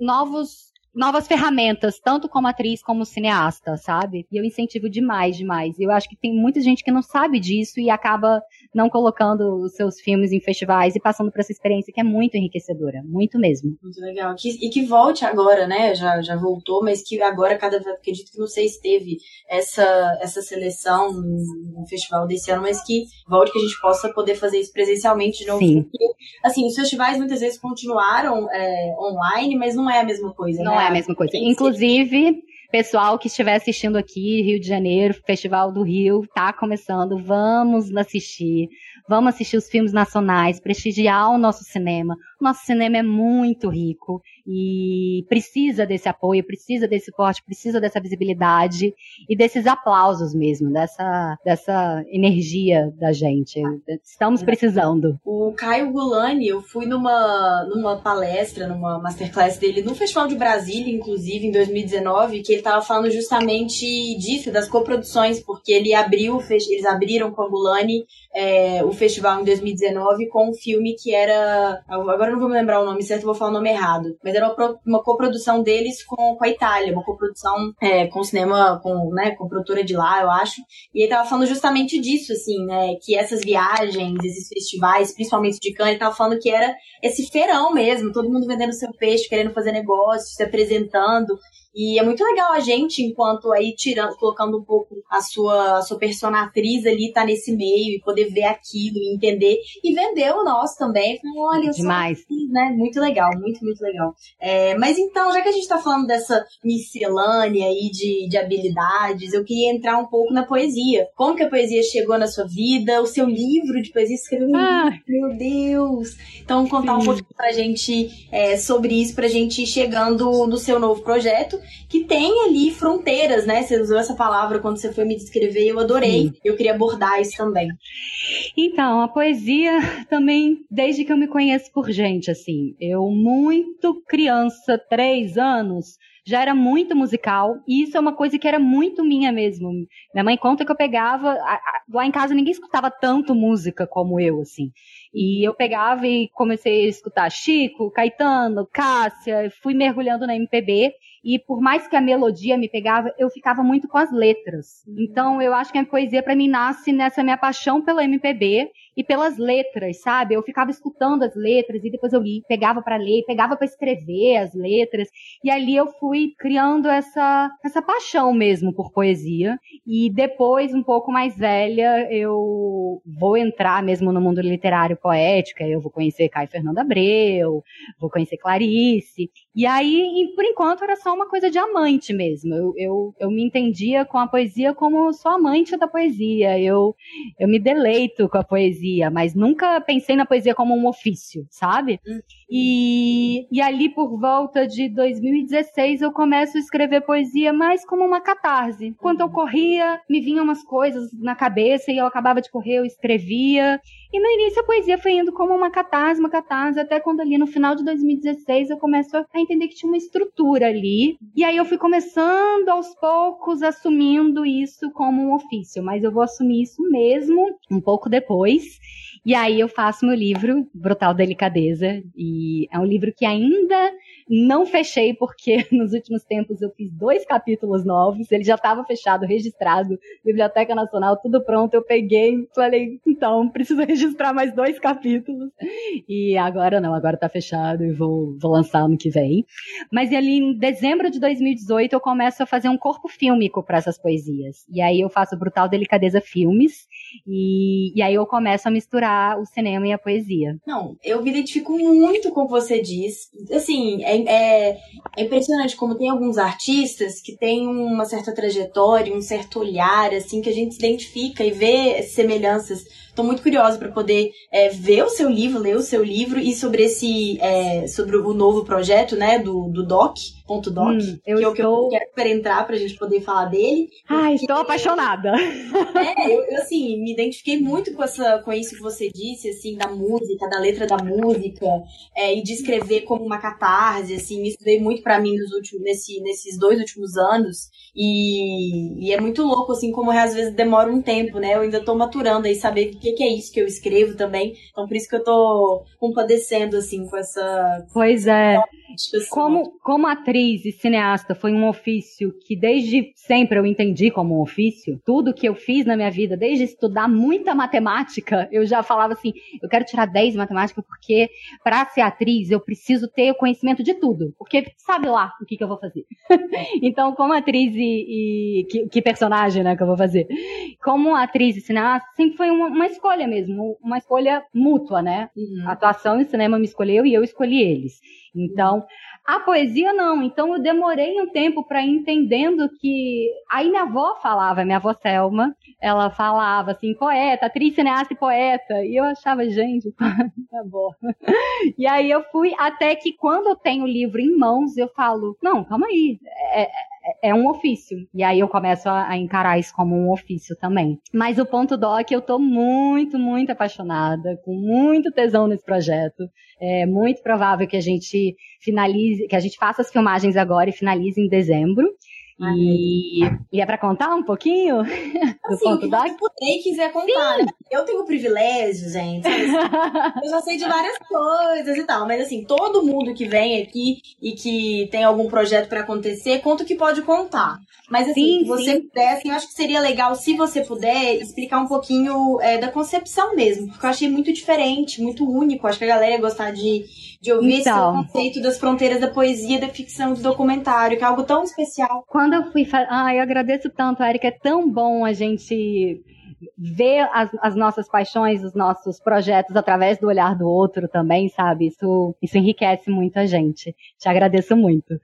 novos novas ferramentas, tanto como atriz como cineasta, sabe? E eu incentivo demais, demais. Eu acho que tem muita gente que não sabe disso e acaba não colocando os seus filmes em festivais e passando por essa experiência que é muito enriquecedora, muito mesmo. Muito legal. e que volte agora, né? Já, já voltou, mas que agora cada vez, acredito que não sei se teve essa, essa seleção no festival desse ano, mas que volte que a gente possa poder fazer isso presencialmente de novo. Sim. Porque, assim, os festivais muitas vezes continuaram é, online, mas não é a mesma coisa, não né? é a mesma coisa. Inclusive, pessoal que estiver assistindo aqui, Rio de Janeiro, Festival do Rio, tá começando. Vamos assistir. Vamos assistir os filmes nacionais, prestigiar o nosso cinema. Nosso cinema é muito rico e precisa desse apoio, precisa desse suporte, precisa dessa visibilidade e desses aplausos mesmo, dessa, dessa energia da gente. Estamos precisando. O Caio Gulani, eu fui numa, numa palestra, numa masterclass dele no Festival de Brasília, inclusive, em 2019, que ele estava falando justamente disso, das coproduções, porque ele abriu, eles abriram com a Gulani é, o festival em 2019 com um filme que era. Agora não vou me lembrar o nome certo, vou falar o nome errado. Mas era uma, uma coprodução deles com, com a Itália, uma coprodução é, com cinema, com, né, com produtora de lá, eu acho. E ele tava falando justamente disso, assim, né? Que essas viagens, esses festivais, principalmente de Cannes, ele tava falando que era esse feirão mesmo, todo mundo vendendo seu peixe, querendo fazer negócio, se apresentando. E é muito legal a gente, enquanto aí tirando, colocando um pouco a sua, a sua personatriz ali, tá nesse meio e poder ver aquilo e entender e vender o nosso também. Olha, Demais. Sou, né? Muito legal, muito, muito legal. É, mas então, já que a gente tá falando dessa miscelânea aí de, de habilidades, eu queria entrar um pouco na poesia. Como que a poesia chegou na sua vida? O seu livro de poesia escreveu ah. Meu Deus! Então, contar Sim. um pouquinho pra gente é, sobre isso, pra gente ir chegando no seu novo projeto que tem ali fronteiras, né? Você usou essa palavra quando você foi me descrever e eu adorei. Sim. Eu queria abordar isso também. Então, a poesia também, desde que eu me conheço por gente, assim, eu muito criança, três anos, já era muito musical, e isso é uma coisa que era muito minha mesmo. Minha mãe conta que eu pegava, lá em casa ninguém escutava tanto música como eu, assim. E eu pegava e comecei a escutar Chico, Caetano, Cássia, fui mergulhando na MPB, e por mais que a melodia me pegava, eu ficava muito com as letras. Uhum. Então eu acho que a poesia para mim nasce nessa minha paixão pela MPB e pelas letras, sabe? Eu ficava escutando as letras e depois eu li, pegava para ler, pegava para escrever as letras e ali eu fui criando essa essa paixão mesmo por poesia e depois um pouco mais velha eu vou entrar mesmo no mundo literário poético, eu vou conhecer Caio Fernando Abreu, vou conhecer Clarice e aí por enquanto era só uma coisa de amante mesmo. Eu, eu, eu me entendia com a poesia como só amante da poesia. Eu, eu me deleito com a poesia, mas nunca pensei na poesia como um ofício, sabe? E, e ali por volta de 2016 eu começo a escrever poesia mais como uma catarse. Quando eu corria, me vinham umas coisas na cabeça e eu acabava de correr, eu escrevia. E no início a poesia foi indo como uma catarse, uma catarse, até quando ali no final de 2016 eu começo a entender que tinha uma estrutura ali. E aí eu fui começando aos poucos assumindo isso como um ofício, mas eu vou assumir isso mesmo um pouco depois. E aí eu faço meu livro, Brutal Delicadeza, e é um livro que ainda não fechei, porque nos últimos tempos eu fiz dois capítulos novos, ele já estava fechado, registrado, Biblioteca Nacional, tudo pronto, eu peguei, falei, então, preciso registrar mais dois capítulos. E agora não, agora tá fechado e vou, vou lançar ano que vem. Mas ali em dezembro de 2018 eu começo a fazer um corpo fílmico para essas poesias. E aí eu faço Brutal Delicadeza Filmes, e, e aí eu começo a misturar o cinema e a poesia. Não, eu me identifico muito com o que você diz. Assim, é, é, é impressionante como tem alguns artistas que têm uma certa trajetória, um certo olhar, assim, que a gente se identifica e vê semelhanças Tô muito curiosa para poder é, ver o seu livro, ler o seu livro e sobre esse, é, sobre o novo projeto, né, do, do Doc, ponto Doc, hum, que é o que eu quero para entrar pra gente poder falar dele. Ai, estou apaixonada. É, eu, eu, assim, me identifiquei muito com, essa, com isso que você disse, assim, da música, da letra da música, é, e de escrever como uma catarse, assim, isso veio muito para mim nos últimos, nesse, nesses dois últimos anos, e, e é muito louco, assim, como às vezes demora um tempo, né, eu ainda tô maturando aí, saber que, que é isso que eu escrevo também. Então, por isso que eu tô compadecendo, assim, com essa. Pois é. Como, como atriz e cineasta foi um ofício que desde sempre eu entendi como um ofício, tudo que eu fiz na minha vida, desde estudar muita matemática, eu já falava assim: eu quero tirar 10 em matemática porque para ser atriz eu preciso ter o conhecimento de tudo, porque sabe lá o que, que eu vou fazer. então, como atriz e, e que, que, personagem né, que eu vou fazer? Como atriz e cineasta, sempre foi uma, uma escolha mesmo, uma escolha mútua, né? Uhum. A atuação e cinema me escolheu e eu escolhi eles. Então, a poesia não. Então eu demorei um tempo para entendendo que aí minha avó falava, minha avó Selma, ela falava assim, poeta, atriz, cineasta e poeta. E eu achava, gente, tá bom. E aí eu fui até que quando eu tenho o livro em mãos, eu falo, não, calma aí, é, é é um ofício. E aí eu começo a, encarar isso como um ofício também. Mas o ponto doc, eu tô muito, muito apaixonada, com muito tesão nesse projeto. É muito provável que a gente finalize, que a gente faça as filmagens agora e finalize em dezembro. E, e, é para contar um pouquinho do assim, ponto doc? Se puder quiser contar. Né? Eu tenho privilégio, gente. eu já sei de várias coisas e tal, mas assim, todo mundo que vem aqui e que tem algum projeto para acontecer, conta o que pode contar. Mas assim, sim, se você sim. puder, assim, eu acho que seria legal, se você puder, explicar um pouquinho é, da concepção mesmo, porque eu achei muito diferente, muito único. Acho que a galera ia gostar de, de ouvir então, esse conceito das fronteiras da poesia, da ficção, do documentário, que é algo tão especial. Quando eu fui falar, ah, eu agradeço tanto, Erika, é tão bom a gente ver as, as, nossas paixões, os nossos projetos através do olhar do outro também, sabe? Isso, isso enriquece muito a gente. Te agradeço muito.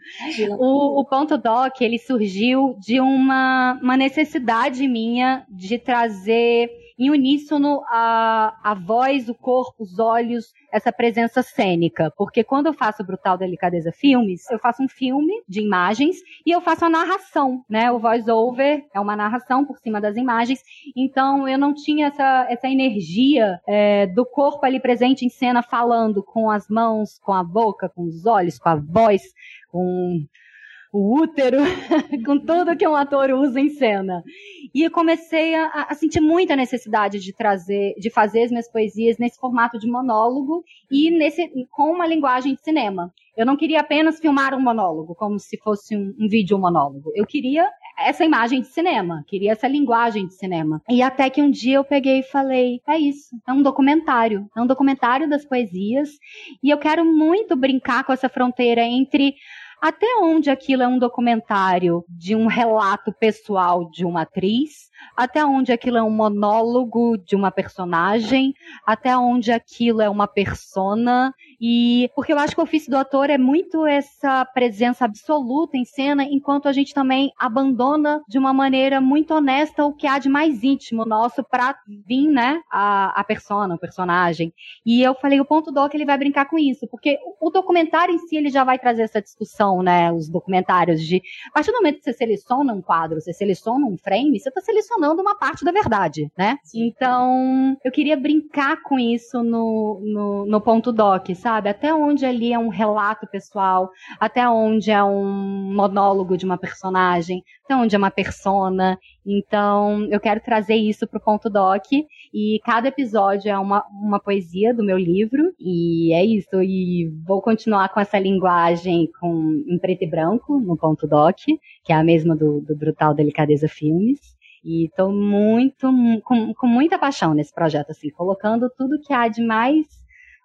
O, o ponto doc, ele surgiu de uma, uma necessidade minha de trazer em uníssono a, a voz, o corpo, os olhos, essa presença cênica. Porque quando eu faço Brutal Delicadeza Filmes, eu faço um filme de imagens e eu faço a narração, né? O voice-over é uma narração por cima das imagens. Então eu não tinha essa, essa energia é, do corpo ali presente em cena falando com as mãos, com a boca, com os olhos, com a voz, com o útero, com tudo que um ator usa em cena. E eu comecei a, a, sentir muita necessidade de trazer, de fazer as minhas poesias nesse formato de monólogo e nesse, com uma linguagem de cinema. Eu não queria apenas filmar um monólogo, como se fosse um, um vídeo monólogo. Eu queria essa imagem de cinema, queria essa linguagem de cinema. E até que um dia eu peguei e falei: é isso, é um documentário, é um documentário das poesias, e eu quero muito brincar com essa fronteira entre até onde aquilo é um documentário de um relato pessoal de uma atriz, até onde aquilo é um monólogo de uma personagem, até onde aquilo é uma persona e porque eu acho que o ofício do ator é muito essa presença absoluta em cena, enquanto a gente também abandona de uma maneira muito honesta o que há de mais íntimo nosso para vir, né, a, a persona, o personagem. E eu falei, o ponto doc ele vai brincar com isso, porque o documentário em si ele já vai trazer essa discussão, né, os documentários de a partir do momento que você seleciona um quadro, você seleciona um frame, você está selecionando uma parte da verdade, né? Então, eu queria brincar com isso no, no, no ponto doc, sabe? Sabe? Até onde ali é um relato pessoal, até onde é um monólogo de uma personagem, até onde é uma persona. Então, eu quero trazer isso pro ponto doc e cada episódio é uma, uma poesia do meu livro e é isso. E vou continuar com essa linguagem com, em preto e branco no ponto doc, que é a mesma do, do Brutal Delicadeza Filmes. E estou muito, com, com muita paixão nesse projeto, assim, colocando tudo que há de mais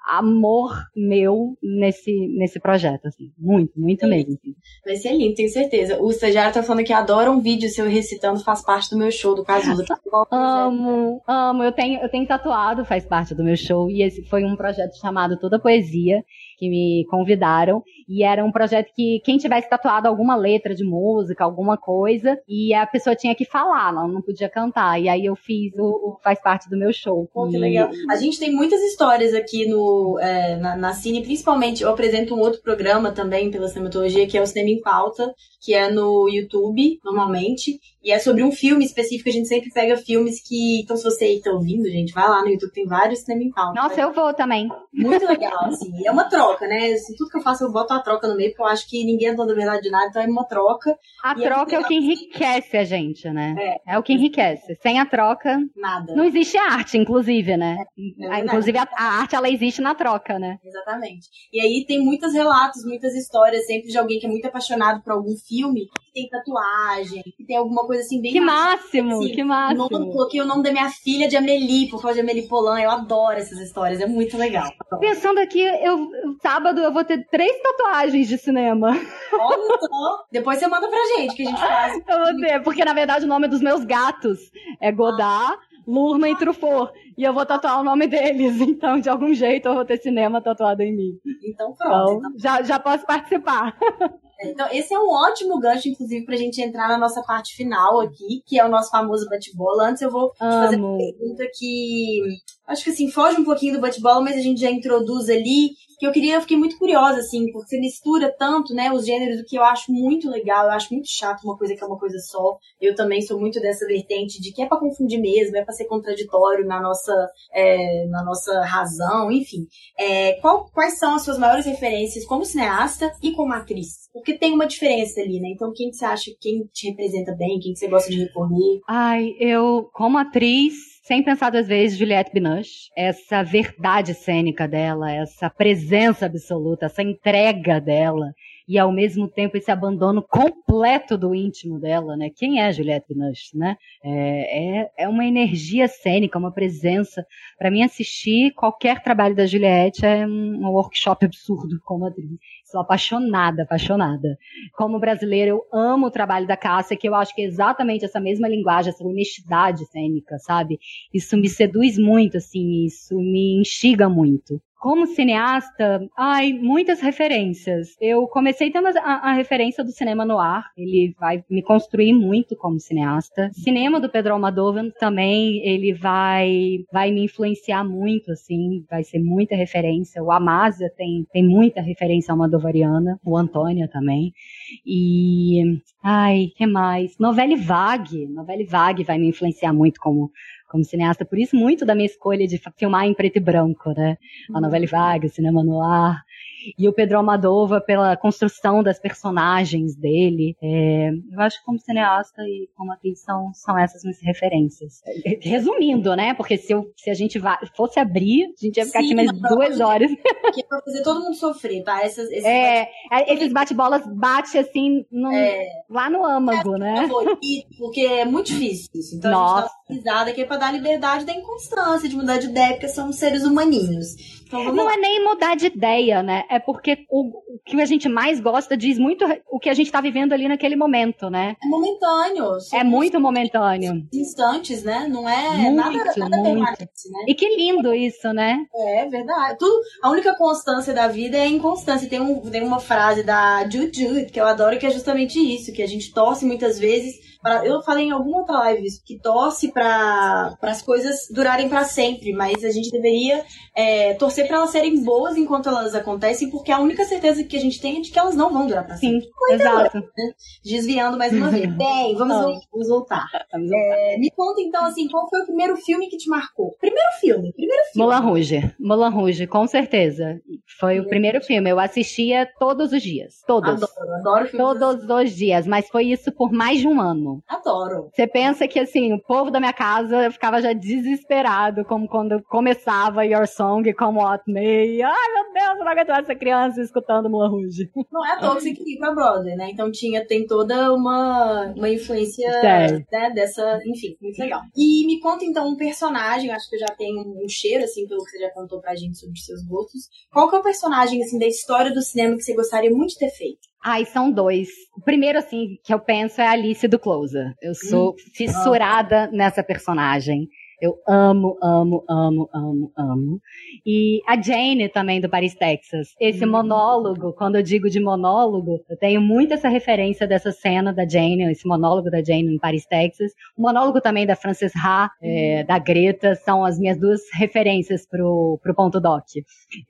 amor meu nesse, nesse projeto, assim. Muito, muito Sim. mesmo. Assim. Vai ser lindo, tenho certeza. O estagiário tá falando que adora um vídeo seu recitando, faz parte do meu show do Casulo. Amo, amo. Eu tenho, eu tenho tatuado, faz parte do meu show. E esse foi um projeto chamado Toda Poesia, que me convidaram. E era um projeto que quem tivesse tatuado alguma letra de música, alguma coisa, e a pessoa tinha que falar, ela não podia cantar. E aí eu fiz o, o faz parte do meu show. Pô, que legal. A gente tem muitas histórias aqui no, é, na, na Cine, principalmente eu apresento um outro programa também pela cinematologia, que é o Cinema em Pauta, que é no YouTube, normalmente. E é sobre um filme específico, a gente sempre pega filmes que. Então, se você aí tá ouvindo, gente, vai lá no YouTube, tem vários Cinema em Pauta. Nossa, eu vou também. Muito legal, assim. É uma troca, né? Assim, tudo que eu faço, eu boto uma troca no meio, porque eu acho que ninguém é dono da verdade de nada, então é uma troca, A é troca é o que enriquece a gente, né? É. É o que enriquece. Sem a troca, nada. não existe arte, inclusive, né? É verdade. Inclusive, a, a arte, ela existe na troca, né? Exatamente. E aí tem muitos relatos, muitas histórias sempre de alguém que é muito apaixonado por algum filme, que tem tatuagem, que tem alguma coisa assim bem Que máximo, assim. que O nome- máximo. coloquei o nome da minha filha de Amelie, por causa de Amelie Polan. Eu adoro essas histórias, é muito legal. Pensando aqui, eu, sábado eu vou ter três tatuagens de cinema. Olha só. Depois você manda pra gente que a gente faz. Eu vou ter, porque na verdade o nome dos meus gatos é Godard, Lurma e Truffaut. E eu vou tatuar o nome deles. Então, de algum jeito, eu vou ter cinema tatuado em mim. Então pronto. Então, já, já posso participar. Então, esse é um ótimo gancho, inclusive, pra gente entrar na nossa parte final aqui, que é o nosso famoso bate-bola. Antes eu vou te fazer uma pergunta que acho que assim, foge um pouquinho do bate-bola, mas a gente já introduz ali. Que eu queria, eu fiquei muito curiosa, assim, porque você mistura tanto, né, os gêneros, que eu acho muito legal, eu acho muito chato uma coisa que é uma coisa só. Eu também sou muito dessa vertente de que é pra confundir mesmo, é pra ser contraditório na nossa, é, na nossa razão, enfim. É, qual- quais são as suas maiores referências como cineasta e como atriz? Porque tem uma diferença ali, né? Então, quem que você acha, quem te representa bem, quem que você gosta de recorrer? Ai, eu, como atriz, sem pensar duas vezes, Juliette Binoche. Essa verdade cênica dela, essa presença absoluta, essa entrega dela. E ao mesmo tempo esse abandono completo do íntimo dela, né? Quem é Juliette Binoche, né? É, é, é uma energia cênica, uma presença. Para mim, assistir qualquer trabalho da Juliette é um, um workshop absurdo como atriz. Sou apaixonada, apaixonada. Como brasileira, eu amo o trabalho da Cássia, que eu acho que é exatamente essa mesma linguagem, essa honestidade cênica, sabe? Isso me seduz muito, assim, isso me instiga muito. Como cineasta, ai, muitas referências. Eu comecei tendo a, a referência do cinema no ar. Ele vai me construir muito como cineasta. Cinema do Pedro Almodóvar também, ele vai vai me influenciar muito, assim, vai ser muita referência. O Amásia tem, tem muita referência almodovariana. O Antônia também. E, ai, que mais? Novelle Vague. Novelle Vague vai me influenciar muito como como cineasta, por isso muito da minha escolha de filmar em preto e branco, né? A novela vaga, o cinema no ar. E o Pedro Almodóvar pela construção das personagens dele. É, eu acho que como cineasta e como atriz são, são essas minhas referências. É, Resumindo, né? Porque se, eu, se a gente vai, fosse abrir, a gente ia ficar Sim, aqui mais não, duas horas. Que é pra fazer todo mundo sofrer, tá? Essas, esses É, é, esses bate-bolas bate assim no- É. lá no âmago, né? favorito, porque é muito difícil isso. Então a Nossa. gente dá uma risada aqui é pra dar liberdade da inconstância, de mudar de ideia, porque somos seres humaninhos. Então Não lá. é nem mudar de ideia, né? É porque o, o que a gente mais gosta diz muito o que a gente tá vivendo ali naquele momento, né? É momentâneo. É muito momentâneo. instantes, né? Não é Muito, nada, nada muito. permanente, né? E que lindo isso, né? É verdade. Tudo, a única constância da vida é a inconstância. Tem, um, tem uma frase da Juju que eu adoro que é justamente isso, que a gente torce muitas vezes. Pra, eu falei em alguma outra live isso, que torce para as coisas durarem para sempre, mas a gente deveria é, torcer para elas serem boas enquanto elas acontecem, porque a única certeza que a gente tem é de que elas não vão durar para sempre. Sim, exato. Desviando mais uma vez. Bem, vamos, Ah. vol- vamos voltar. É, me conta então, assim, qual foi o primeiro filme que te marcou? Primeiro filme, primeiro filme. Moulin Rouge. Moulin Rouge, com certeza. Foi o primeiro filme. Eu assistia todos os dias. Todos. Adoro, adoro filmes assim. Todos os dias. Mas foi isso por mais de um ano. Adoro. Você pensa que, assim, o povo da minha casa ficava já desesperado, como quando começava Your Song, como Me. Ai, meu Deus, eu não aguento essa criança escutando Mulan Rouge. Não é à toa que Broadway, né? Então tinha, tem toda uma, uma influência né, dessa, enfim, muito legal. E me conta então um personagem, acho que eu já tenho um cheiro, assim, pelo que você já contou pra gente sobre os seus gostos. Qual que é o personagem, assim, da história do cinema que você gostaria muito de ter feito? Ai, são dois. O primeiro, assim, que eu penso é a Alice do Closer. Eu sou hum. fissurada nessa personagem. Eu amo, amo, amo, amo, amo. E a Jane também do Paris, Texas. Esse uhum. monólogo, quando eu digo de monólogo, eu tenho muito essa referência dessa cena da Jane, esse monólogo da Jane em Paris, Texas. O monólogo também da Frances Ha, é, da Greta, são as minhas duas referências pro, pro ponto doc.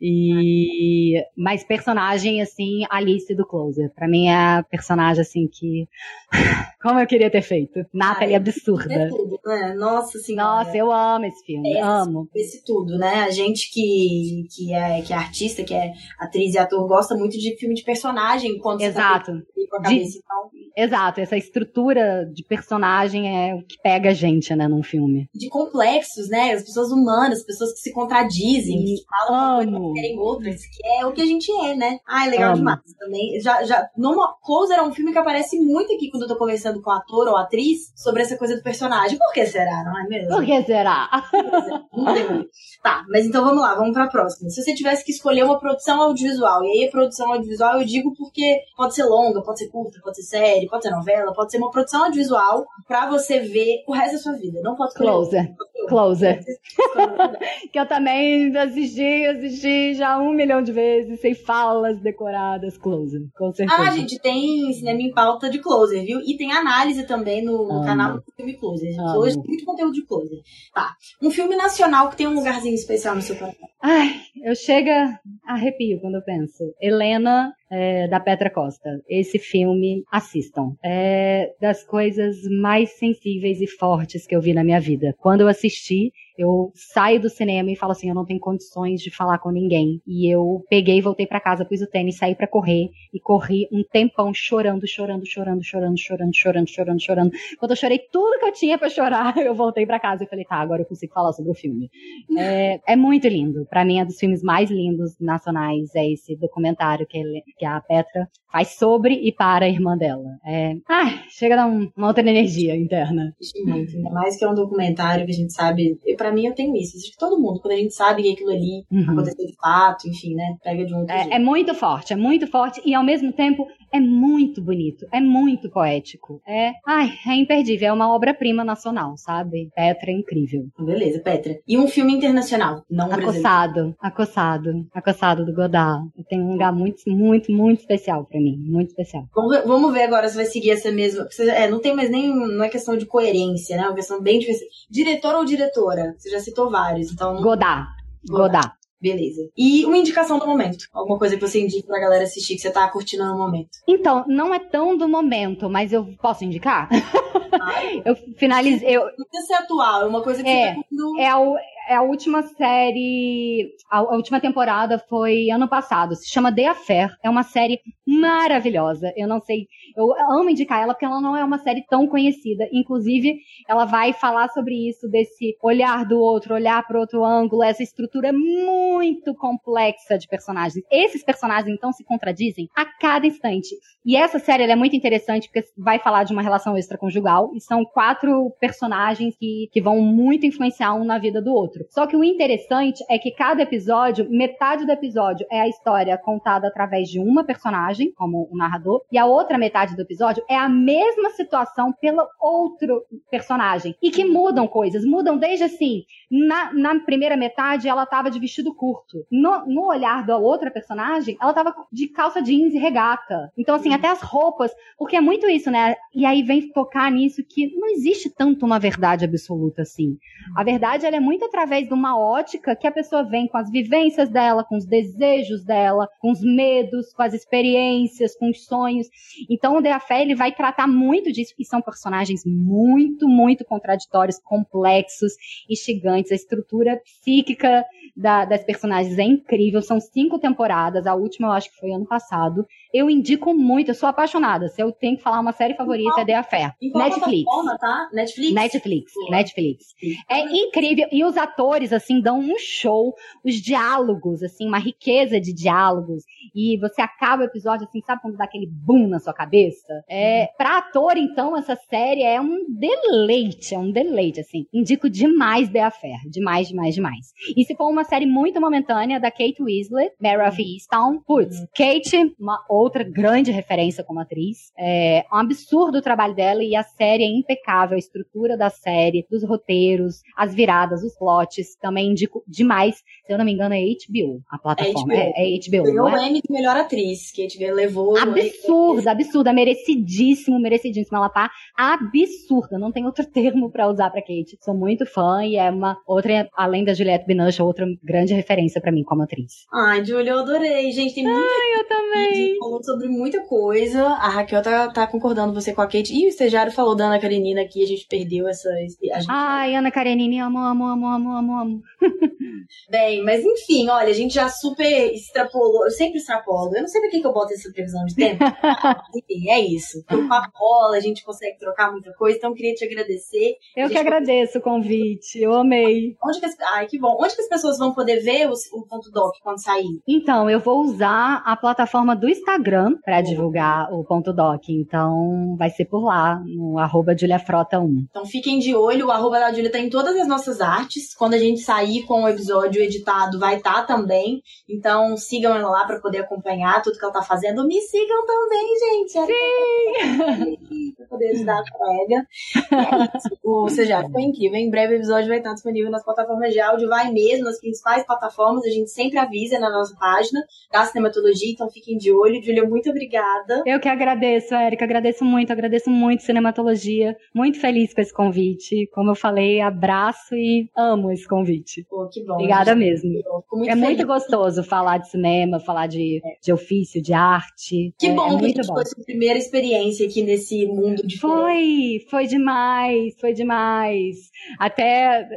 E mais personagem assim, Alice do Closer. Para mim é a personagem assim que como eu queria ter feito. Natalie Ai, absurda. É tudo, né? Nossa senhora. Nossa, eu amo esse filme, esse, amo. Esse tudo, né? A gente que, que, é, que é artista, que é atriz e ator, gosta muito de filme de personagem quando Exato. você tá com a cabeça então. Exato, essa estrutura de personagem é o que pega a gente, né, num filme. De complexos, né? As pessoas humanas, pessoas que se contradizem, que falam amo. que querem outras, que é o que a gente é, né? Ai, legal amo. demais também. Já, já, no Closer é um filme que aparece muito aqui quando eu tô conversando com ator ou atriz sobre essa coisa do personagem. Por que será, não é mesmo? Por que será? tá, mas então vamos lá, vamos pra próxima. Se você tivesse que escolher uma produção audiovisual, e aí a produção audiovisual eu digo porque pode ser longa, pode ser curta, pode ser série, pode ser novela, pode ser uma produção audiovisual pra você ver o resto da sua vida. Não pode Closer. Closer. que eu também assisti, assisti já um milhão de vezes, sem falas decoradas. Closer, com certeza. Ah, gente, tem cinema em pauta de Closer, viu? E tem análise também no Amo. canal do filme Closer. Hoje tem muito conteúdo de Closer. Tá. Um filme nacional que tem um lugarzinho especial no seu coração. Ai, eu chega arrepio quando eu penso. Helena é, da Petra Costa. Esse filme, assistam. É das coisas mais sensíveis e fortes que eu vi na minha vida. Quando eu assisti, eu saio do cinema e falo assim, eu não tenho condições de falar com ninguém. E eu peguei, voltei para casa, pus o tênis, saí para correr e corri um tempão chorando, chorando, chorando, chorando, chorando, chorando, chorando, chorando. Quando eu chorei tudo que eu tinha para chorar, eu voltei para casa e falei, tá, agora eu consigo falar sobre o filme. É, é muito lindo. Para mim é dos filmes mais lindos nacionais é esse documentário que, que a Petra faz sobre e para a irmã dela. É, ai, chega a dar um, uma outra energia interna. Muito, ainda mais que é um documentário que a gente sabe, para mim eu tenho isso, acho que todo mundo, quando a gente sabe que aquilo ali uhum. aconteceu de fato, enfim, né, pega de um outro é, jeito. é muito forte, é muito forte e ao mesmo tempo é muito bonito, é muito poético. É, ai, é imperdível, é uma obra-prima nacional, sabe? Petra é incrível. Beleza, Petra. E um filme internacional, não Acossado, Acossado, Acossado do Godard. Tem um lugar muito, muito, muito especial para mim, muito especial. Vamos ver, vamos ver, agora se vai seguir essa mesma. É, não tem mais nem, não é questão de coerência, né? É uma questão bem difícil. Diretor ou diretora? Você já citou vários, então. Godard. Godard. Godard. Beleza. E uma indicação do momento? Alguma coisa que você indica pra galera assistir que você tá curtindo no momento? Então, não é tão do momento, mas eu posso indicar? eu finalizei. Eu... Não precisa ser atual, é uma coisa que é, você tá curtindo... É o, a última série, a, a, última temporada foi ano passado, se chama The Affair, é uma série maravilhosa, eu não sei, eu amo indicar ela porque ela não é uma série tão conhecida, inclusive ela vai falar sobre isso, desse olhar do outro, olhar para outro ângulo, essa estrutura muito complexa de personagens. Esses personagens então se contradizem a cada instante, e essa série é muito interessante porque vai falar de uma relação extraconjugal, e são quatro personagens que, que vão muito influenciar um na vida do outro outro. Só que o interessante é que cada episódio, metade do episódio é a história contada através de uma personagem, como o narrador, e a outra metade do episódio é a mesma situação pelo outro personagem. E que mudam coisas, mudam desde assim, na, na primeira metade ela tava de vestido curto. No, no olhar da outra personagem, ela tava de calça jeans e regata. Então, assim, até as roupas, porque é muito isso, né? E aí vem tocar nisso que não existe tanto uma verdade absoluta assim. A verdade, ela é muito através através de uma ótica que a pessoa vem com as vivências dela, com os desejos dela, com os medos, com as experiências, com os sonhos. Então o The Fé, ele vai tratar muito disso, e são personagens muito, muito contraditórios, complexos, instigantes. A estrutura psíquica da, das personagens é incrível. São cinco temporadas, a última eu acho que foi ano passado. Eu indico muito, eu sou apaixonada. Se eu tenho que falar uma série favorita, é The Affair. Netflix. Tá? Netflix. Netflix. Netflix. É incrível. E os atores, assim, dão um show. Os diálogos, assim, uma riqueza de diálogos. E você acaba o episódio, assim, sabe quando dá aquele boom na sua cabeça? É, uhum. pra ator, então, essa série é um deleite. É um deleite, assim. Indico demais The Affair. Demais, demais, demais. E se for uma série muito momentânea, da Kate Winslet, Mary of Easttown, putz, uhum. Kate, uma outra grande referência como atriz. É um absurdo o trabalho dela e a série é impecável, a estrutura da série, dos roteiros, as viradas, os plots, também indico demais. Se eu não me engano, é HBO, a plataforma. É, HBO. É, é HBO. Ganhou o é? Emmy de melhor atriz, que a HBO levou. Absurda, absurda, merecidíssimo, merecidíssimo. Ela tá absurda, não tem outro termo para usar pra Kate. Sou muito fã e é uma outra, além da Juliette Binoche, outra grande referência para mim como atriz. Ai, Julia, eu adorei, gente. Tem muita Ai, eu também. Falou sobre muita coisa. A Raquel tá, tá concordando você com a Kate. E o estagiário falou da Ana Karenina aqui, a gente perdeu essa. Gente... Ai, Ana Karenina, amo, amo, amo, amo, amo, amo. Bem, mas enfim, olha, a gente já super extrapolou. Eu sempre extrapolo. Eu não sei pra que, que eu boto essa previsão de tempo. enfim, é isso. Com a bola, a gente consegue trocar muita coisa. Então, queria te agradecer. Eu que agradeço o convite. Eu amei. Onde que as... Ai, que bom. Onde que as pessoas vão poder ver o, o ponto doc quando sair? Então, eu vou usar a plataforma do Instagram para divulgar o ponto doc. Então, vai ser por lá, no arroba JuliaFrota1. Então, fiquem de olho. O arroba da Julia tá em todas as nossas artes. Quando a gente sair com o episódio editado, vai estar tá também. Então, sigam ela lá para poder acompanhar tudo que ela tá fazendo. Me sigam também, gente. Sim! pra poder ajudar a colega. É isso. Ou seja, foi incrível. Em breve o episódio vai estar disponível nas plataformas de áudio. Vai mesmo, nas principais plataformas. A gente sempre avisa na nossa página da Cinematologia. Então, fiquem de olho. Julia, muito obrigada. Eu que agradeço, Érica. Agradeço muito, agradeço muito Cinematologia. Muito feliz com esse convite. Como eu falei, abraço e amo esse convite. Pô, que bom. Obrigada mesmo. Muito é feliz. muito gostoso falar de cinema, falar de, é. de ofício, de arte. Que é, bom é que muito a gente foi sua primeira experiência aqui nesse mundo de Foi, foi demais, foi demais. Até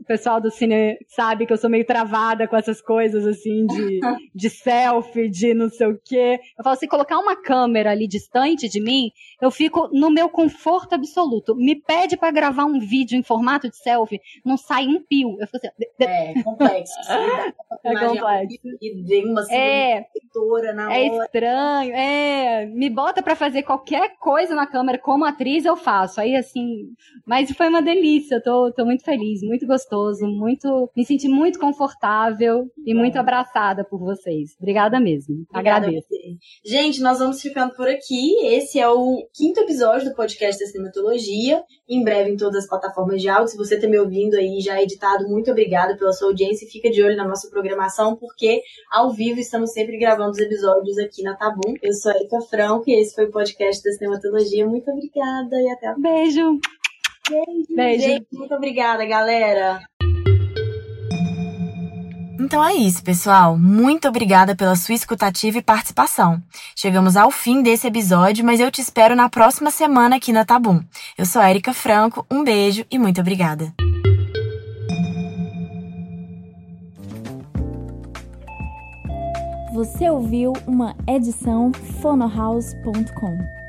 o pessoal do cine sabe que eu sou meio travada com essas coisas, assim, de, de selfie, de não sei o quê. Eu falo assim, colocar uma câmera ali distante de mim, eu fico no meu conforto absoluto. Me pede para gravar um vídeo em formato de selfie, não sai um pio. Eu fico assim... É, complexo. é complexo. E vem uma é, na É estranho, é. Me bota para fazer qualquer coisa na câmera, como atriz eu faço. Aí, assim... Mas foi uma delícia, tô, tô muito feliz, muito gostoso, muito. Me senti muito confortável e muito abraçada por vocês. Obrigada mesmo. Obrigada Agradeço. Gente, nós vamos ficando por aqui. Esse é o quinto episódio do podcast da Cinematologia. Em breve em todas as plataformas de áudio. Se você está me ouvindo aí já editado, muito obrigada pela sua audiência. Fica de olho na nossa programação, porque ao vivo estamos sempre gravando os episódios aqui na Tabum. Eu sou a Erika Franco e esse foi o podcast da Cinematologia. Muito obrigada e até a próxima. Beijo! Beijo. Beijo. Gente, muito obrigada, galera. Então é isso, pessoal. Muito obrigada pela sua escutativa e participação. Chegamos ao fim desse episódio, mas eu te espero na próxima semana aqui na Tabum. Eu sou a Erika Franco, um beijo e muito obrigada. Você ouviu uma edição fonohouse.com.